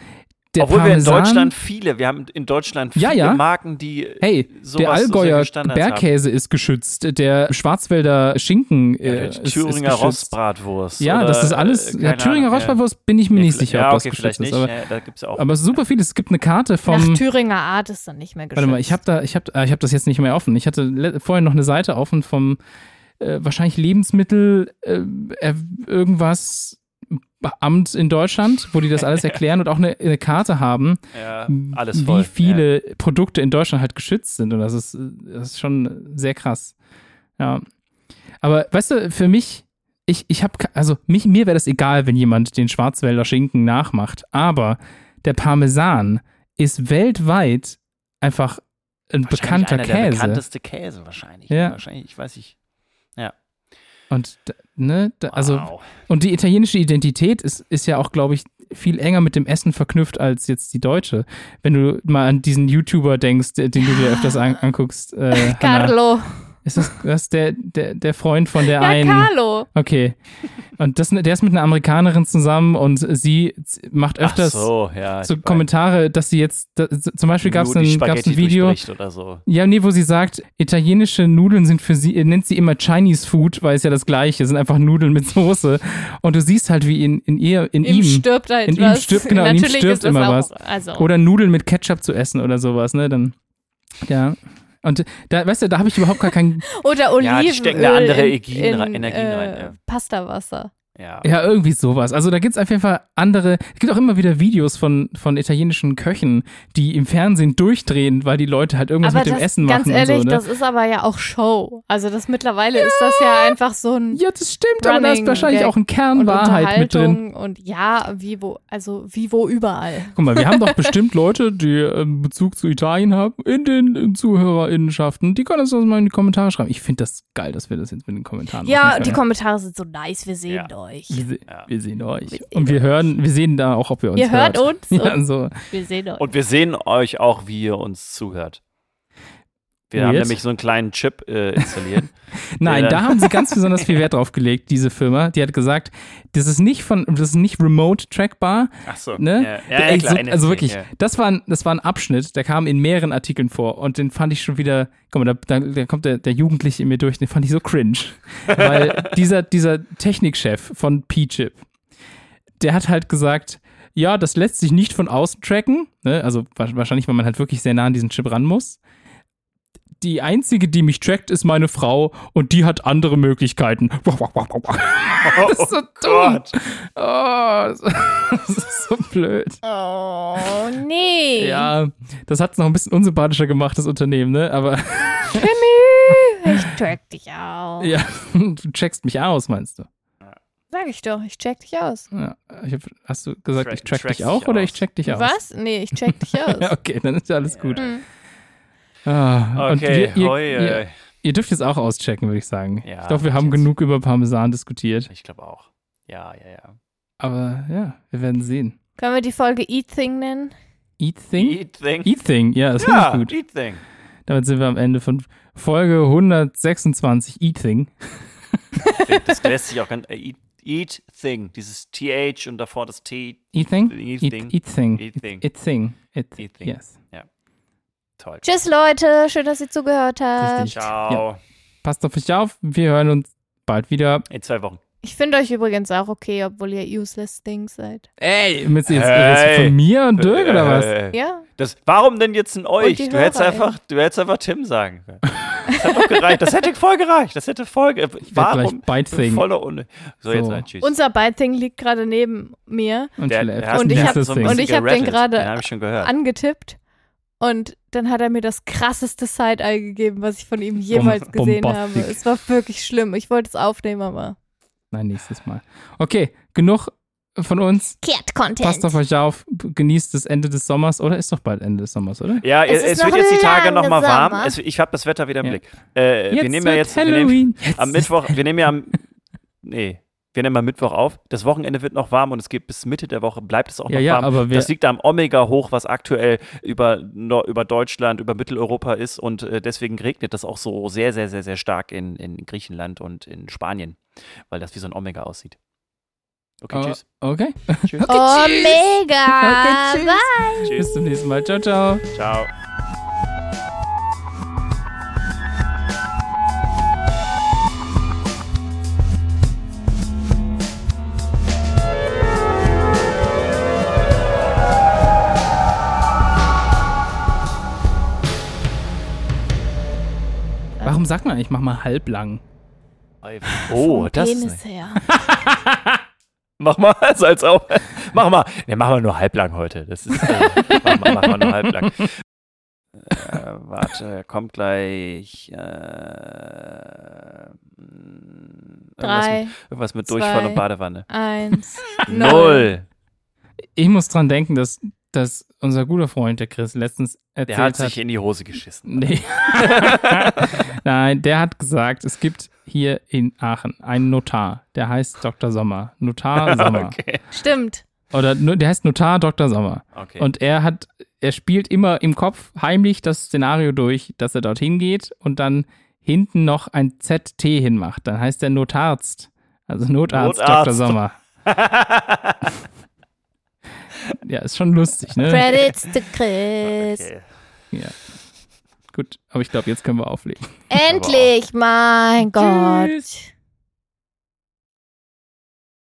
der Obwohl wir in Parmesan, Deutschland viele, wir haben in Deutschland viele Ja, ja. Marken, die Hey, sowas, der Allgäuer Standards Bergkäse ist geschützt, der Schwarzwälder Schinken haben. Ja, äh, die ist, Thüringer ist geschützt. Rostbratwurst. Ja, oder, das ist alles. äh, ja, Thüringer Ahnung, Rostbratwurst bin ich mir Ja, nicht sicher, ja, ob das okay, vielleicht geschützt ist. Aber, ja, da gibt's ja auch. aber super viel. Es gibt eine Karte vom. Nach Thüringer Art ist dann nicht mehr geschützt. Warte mal, ich habe da, ich habe, äh, ich habe das jetzt nicht mehr offen. Ich hatte vorher noch eine Seite offen vom äh, wahrscheinlich Lebensmittel äh, irgendwas Amt in Deutschland, wo die das alles erklären und auch eine, eine Karte haben, ja, wie viele Produkte in Deutschland halt geschützt sind. Und das ist, das ist schon sehr krass. Ja. Aber weißt du, für mich, ich, ich habe, also mich, mir wäre das egal, wenn jemand den Schwarzwälder Schinken nachmacht. Aber der Parmesan ist weltweit einfach ein bekannter einer Der Käse. bekannteste Käse wahrscheinlich. Ja. Wahrscheinlich, ich weiß nicht. Und ne, da, also Wow. und die italienische Identität ist, ist ja auch, glaube ich, viel enger mit dem Essen verknüpft als jetzt die deutsche. Wenn du mal an diesen YouTuber denkst, den du dir öfters an, anguckst. Äh, Hannah. Carlo. Ist das, das ist der, der, der Freund von der Ja, einen? Carlo. Okay. Und das, der ist mit einer Amerikanerin zusammen und sie macht öfters Ach so, ja. so. Kommentare, dass sie jetzt, da, zum Beispiel gab es ein, gab's ein Video, so. ja, nee, wo sie sagt, italienische Nudeln sind für sie, nennt sie immer Chinese Food, weil es ja das gleiche, sind einfach Nudeln mit Soße. Und du siehst halt, wie in, in ihr, in Ihm ihm, stirbt halt in ihm was. stirbt- genau, in ihm Natürlich stirbt immer auch, was. Also, oder Nudeln mit Ketchup zu essen oder sowas, ne, dann, ja. Und da, weißt du, da habe ich überhaupt gar keinen, oder Olivenöl Ja, die stecken da andere in, Energien in, rein- Energien äh, rein, ja. Pastawasser. Ja. ja, irgendwie sowas. Also da gibt's auf jeden Fall andere, es gibt auch immer wieder Videos von, von italienischen Köchen, die im Fernsehen durchdrehen, weil die Leute halt irgendwas aber mit dem das, Essen ganz machen ehrlich, und so, ne? das ist aber ja auch Show. Also das mittlerweile ist das ja einfach so ein Ja, das stimmt, aber da ist Running wahrscheinlich Gag auch ein Kern und Wahrheit mit drin. Und ja, wie wo, also wie wo überall. Guck mal, wir haben doch bestimmt Leute, die ähm, Bezug zu Italien haben, in den in ZuhörerInnenschaften. Die können das uns mal in die Kommentare schreiben. Ich finde das geil, dass wir das jetzt mit den Kommentaren Ja, machen die können. Kommentare sind so nice, wir sehen Ja. Euch. Wir, se Ja. wir sehen euch. Wir sehen und wir euch. hören, wir sehen da auch, ob ihr uns Ihr hört uns Ja, und so. wir sehen euch. Und wir sehen euch auch, wie ihr uns zuhört. Wir haben Weird. nämlich so einen kleinen Chip äh, installiert. Nein, da haben sie ganz besonders viel Wert drauf gelegt, diese Firma. Die hat gesagt, das ist nicht von, das ist nicht remote trackbar. Ach so. Ne? Ja, ja, ja, klar, so, also wirklich, das, war ein, das war ein Abschnitt, der kam in mehreren Artikeln vor und den fand ich schon wieder, guck mal, da, da, kommt der, der Jugendliche in mir durch, den fand ich so cringe. Weil dieser, dieser Technikchef von P-Chip, der hat halt gesagt, ja, das lässt sich nicht von außen tracken, ne? also wa- wahrscheinlich, weil man halt wirklich sehr nah an diesen Chip ran muss. Die einzige, die mich trackt, ist meine Frau und die hat andere Möglichkeiten. Das ist so dumm. Gott. Oh, das ist so blöd. Oh, nee. Ja, das hat es noch ein bisschen unsympathischer gemacht, das Unternehmen, ne? Aber Timmy, ich track dich aus. ja, du checkst mich aus, meinst du? Sag ich doch, ich check dich aus. Ja, ich hab, hast du gesagt, Track- ich track dich auch dich oder aus. ich check dich aus? Was? Nee, ich check dich aus. Ja, okay, dann ist ja alles gut. Hm. Ah, und Okay, wir, ihr, hoi, ihr, ihr dürft jetzt auch auschecken, würde ich sagen. Ja, ich glaube, wir haben jetzt. genug über Parmesan diskutiert. Ich glaube auch. Ja, ja, ja. Aber ja, wir werden sehen. Können wir die Folge Eat Thing nennen? Eat Thing? Eat thing. Eat Thing, ja, das ja, finde ich gut. Eat thing. Damit sind wir am Ende von Folge 126 Eat Thing. Das lässt sich auch ganz. Äh, eat, eat thing. Dieses TH und davor das T. Eat Thing? Eat Eat, thing. eat Thing. Eat thing. It Thing. Eat thing. Yes. Toll. Tschüss, Leute. Schön, dass ihr zugehört habt. Richtig. Ciao. Passt auf euch auf. Wir hören uns bald wieder. In zwei Wochen. Ich finde euch übrigens auch okay, obwohl ihr useless Things seid. Ey, mit jetzt Hey. von mir und Dirk oder was? Ja? Das, warum denn jetzt ein euch? Du hättest, einfach, du hättest einfach Tim sagen können. Das hat doch gereicht. Das hätte voll gereicht. Das hätte voll ge Ich werd gleich Warum? Bite Thing. Voller Unne. So, jetzt So. nein, tschüss. Unser Bite-Thing liegt gerade neben mir Und Der- der hat- Und ich hab- so ein und ich hab den gerade habe angetippt und dann hat er mir das krasseste Side-Eye gegeben, was ich von ihm jemals Bom- gesehen bombastic. habe. Es war wirklich schlimm. Ich wollte es aufnehmen, aber. Nein, nächstes Mal. Okay, genug von uns. Cat-Content. Passt auf euch auf. Genießt das Ende des Sommers. Oder ist doch bald Ende des Sommers, oder? Ja, Es es, wird jetzt die Tage lange noch mal warm. Es, ich habe das Wetter wieder im Ja. Blick. Äh, wir nehmen ja jetzt wir nehmen, Halloween. Jetzt am Mittwoch, wir nehmen ja am Nee, wir nehmen am Mittwoch auf. Das Wochenende wird noch warm und es geht bis Mitte der Woche bleibt es auch Ja, noch ja, warm. aber das liegt am Omega hoch, was aktuell über, über Deutschland, über Mitteleuropa ist und äh, deswegen regnet das auch so sehr, sehr, sehr, sehr stark in, in Griechenland und in Spanien, weil das wie so ein Omega aussieht. Okay, Oh, tschüss. Okay. Tschüss. Omega. Okay, tschüss. Bye. Tschüss. Bis zum nächsten Mal. Ciao, ciao. Ciao. Sagt man eigentlich, mach mal halblang? Oh, das Penis ist. her. Mach mal, als auch. Mach mal. Ne, mach mal nur halblang heute. Das ist. Äh, mach, mal, mach mal nur halblang. Äh, warte, kommt gleich. Äh, mm, irgendwas, Drei, mit, irgendwas mit Durchfall zwei, und Badewanne. eins, Null. Ich muss dran denken, dass, dass unser guter Freund, der Chris, letztens erzählt Der hat hat. sich in die Hose geschissen. nee. Nein, der hat gesagt, es gibt hier in Aachen einen Notar, der heißt Dr. Sommer. Notar Sommer. Okay. Stimmt. Oder der heißt Notar Dr. Sommer. okay. Und er hat, er spielt immer im Kopf heimlich das Szenario durch, dass er dorthin geht und dann hinten noch ein ZT hinmacht. Dann heißt er Notarzt. Also Notarzt, Notarzt. Dr. Sommer. Ja, ist schon lustig, ne? Credits to Chris. okay. Ja. Gut, aber ich glaube, jetzt können wir auflegen. Endlich, mein Gott. Tschüss.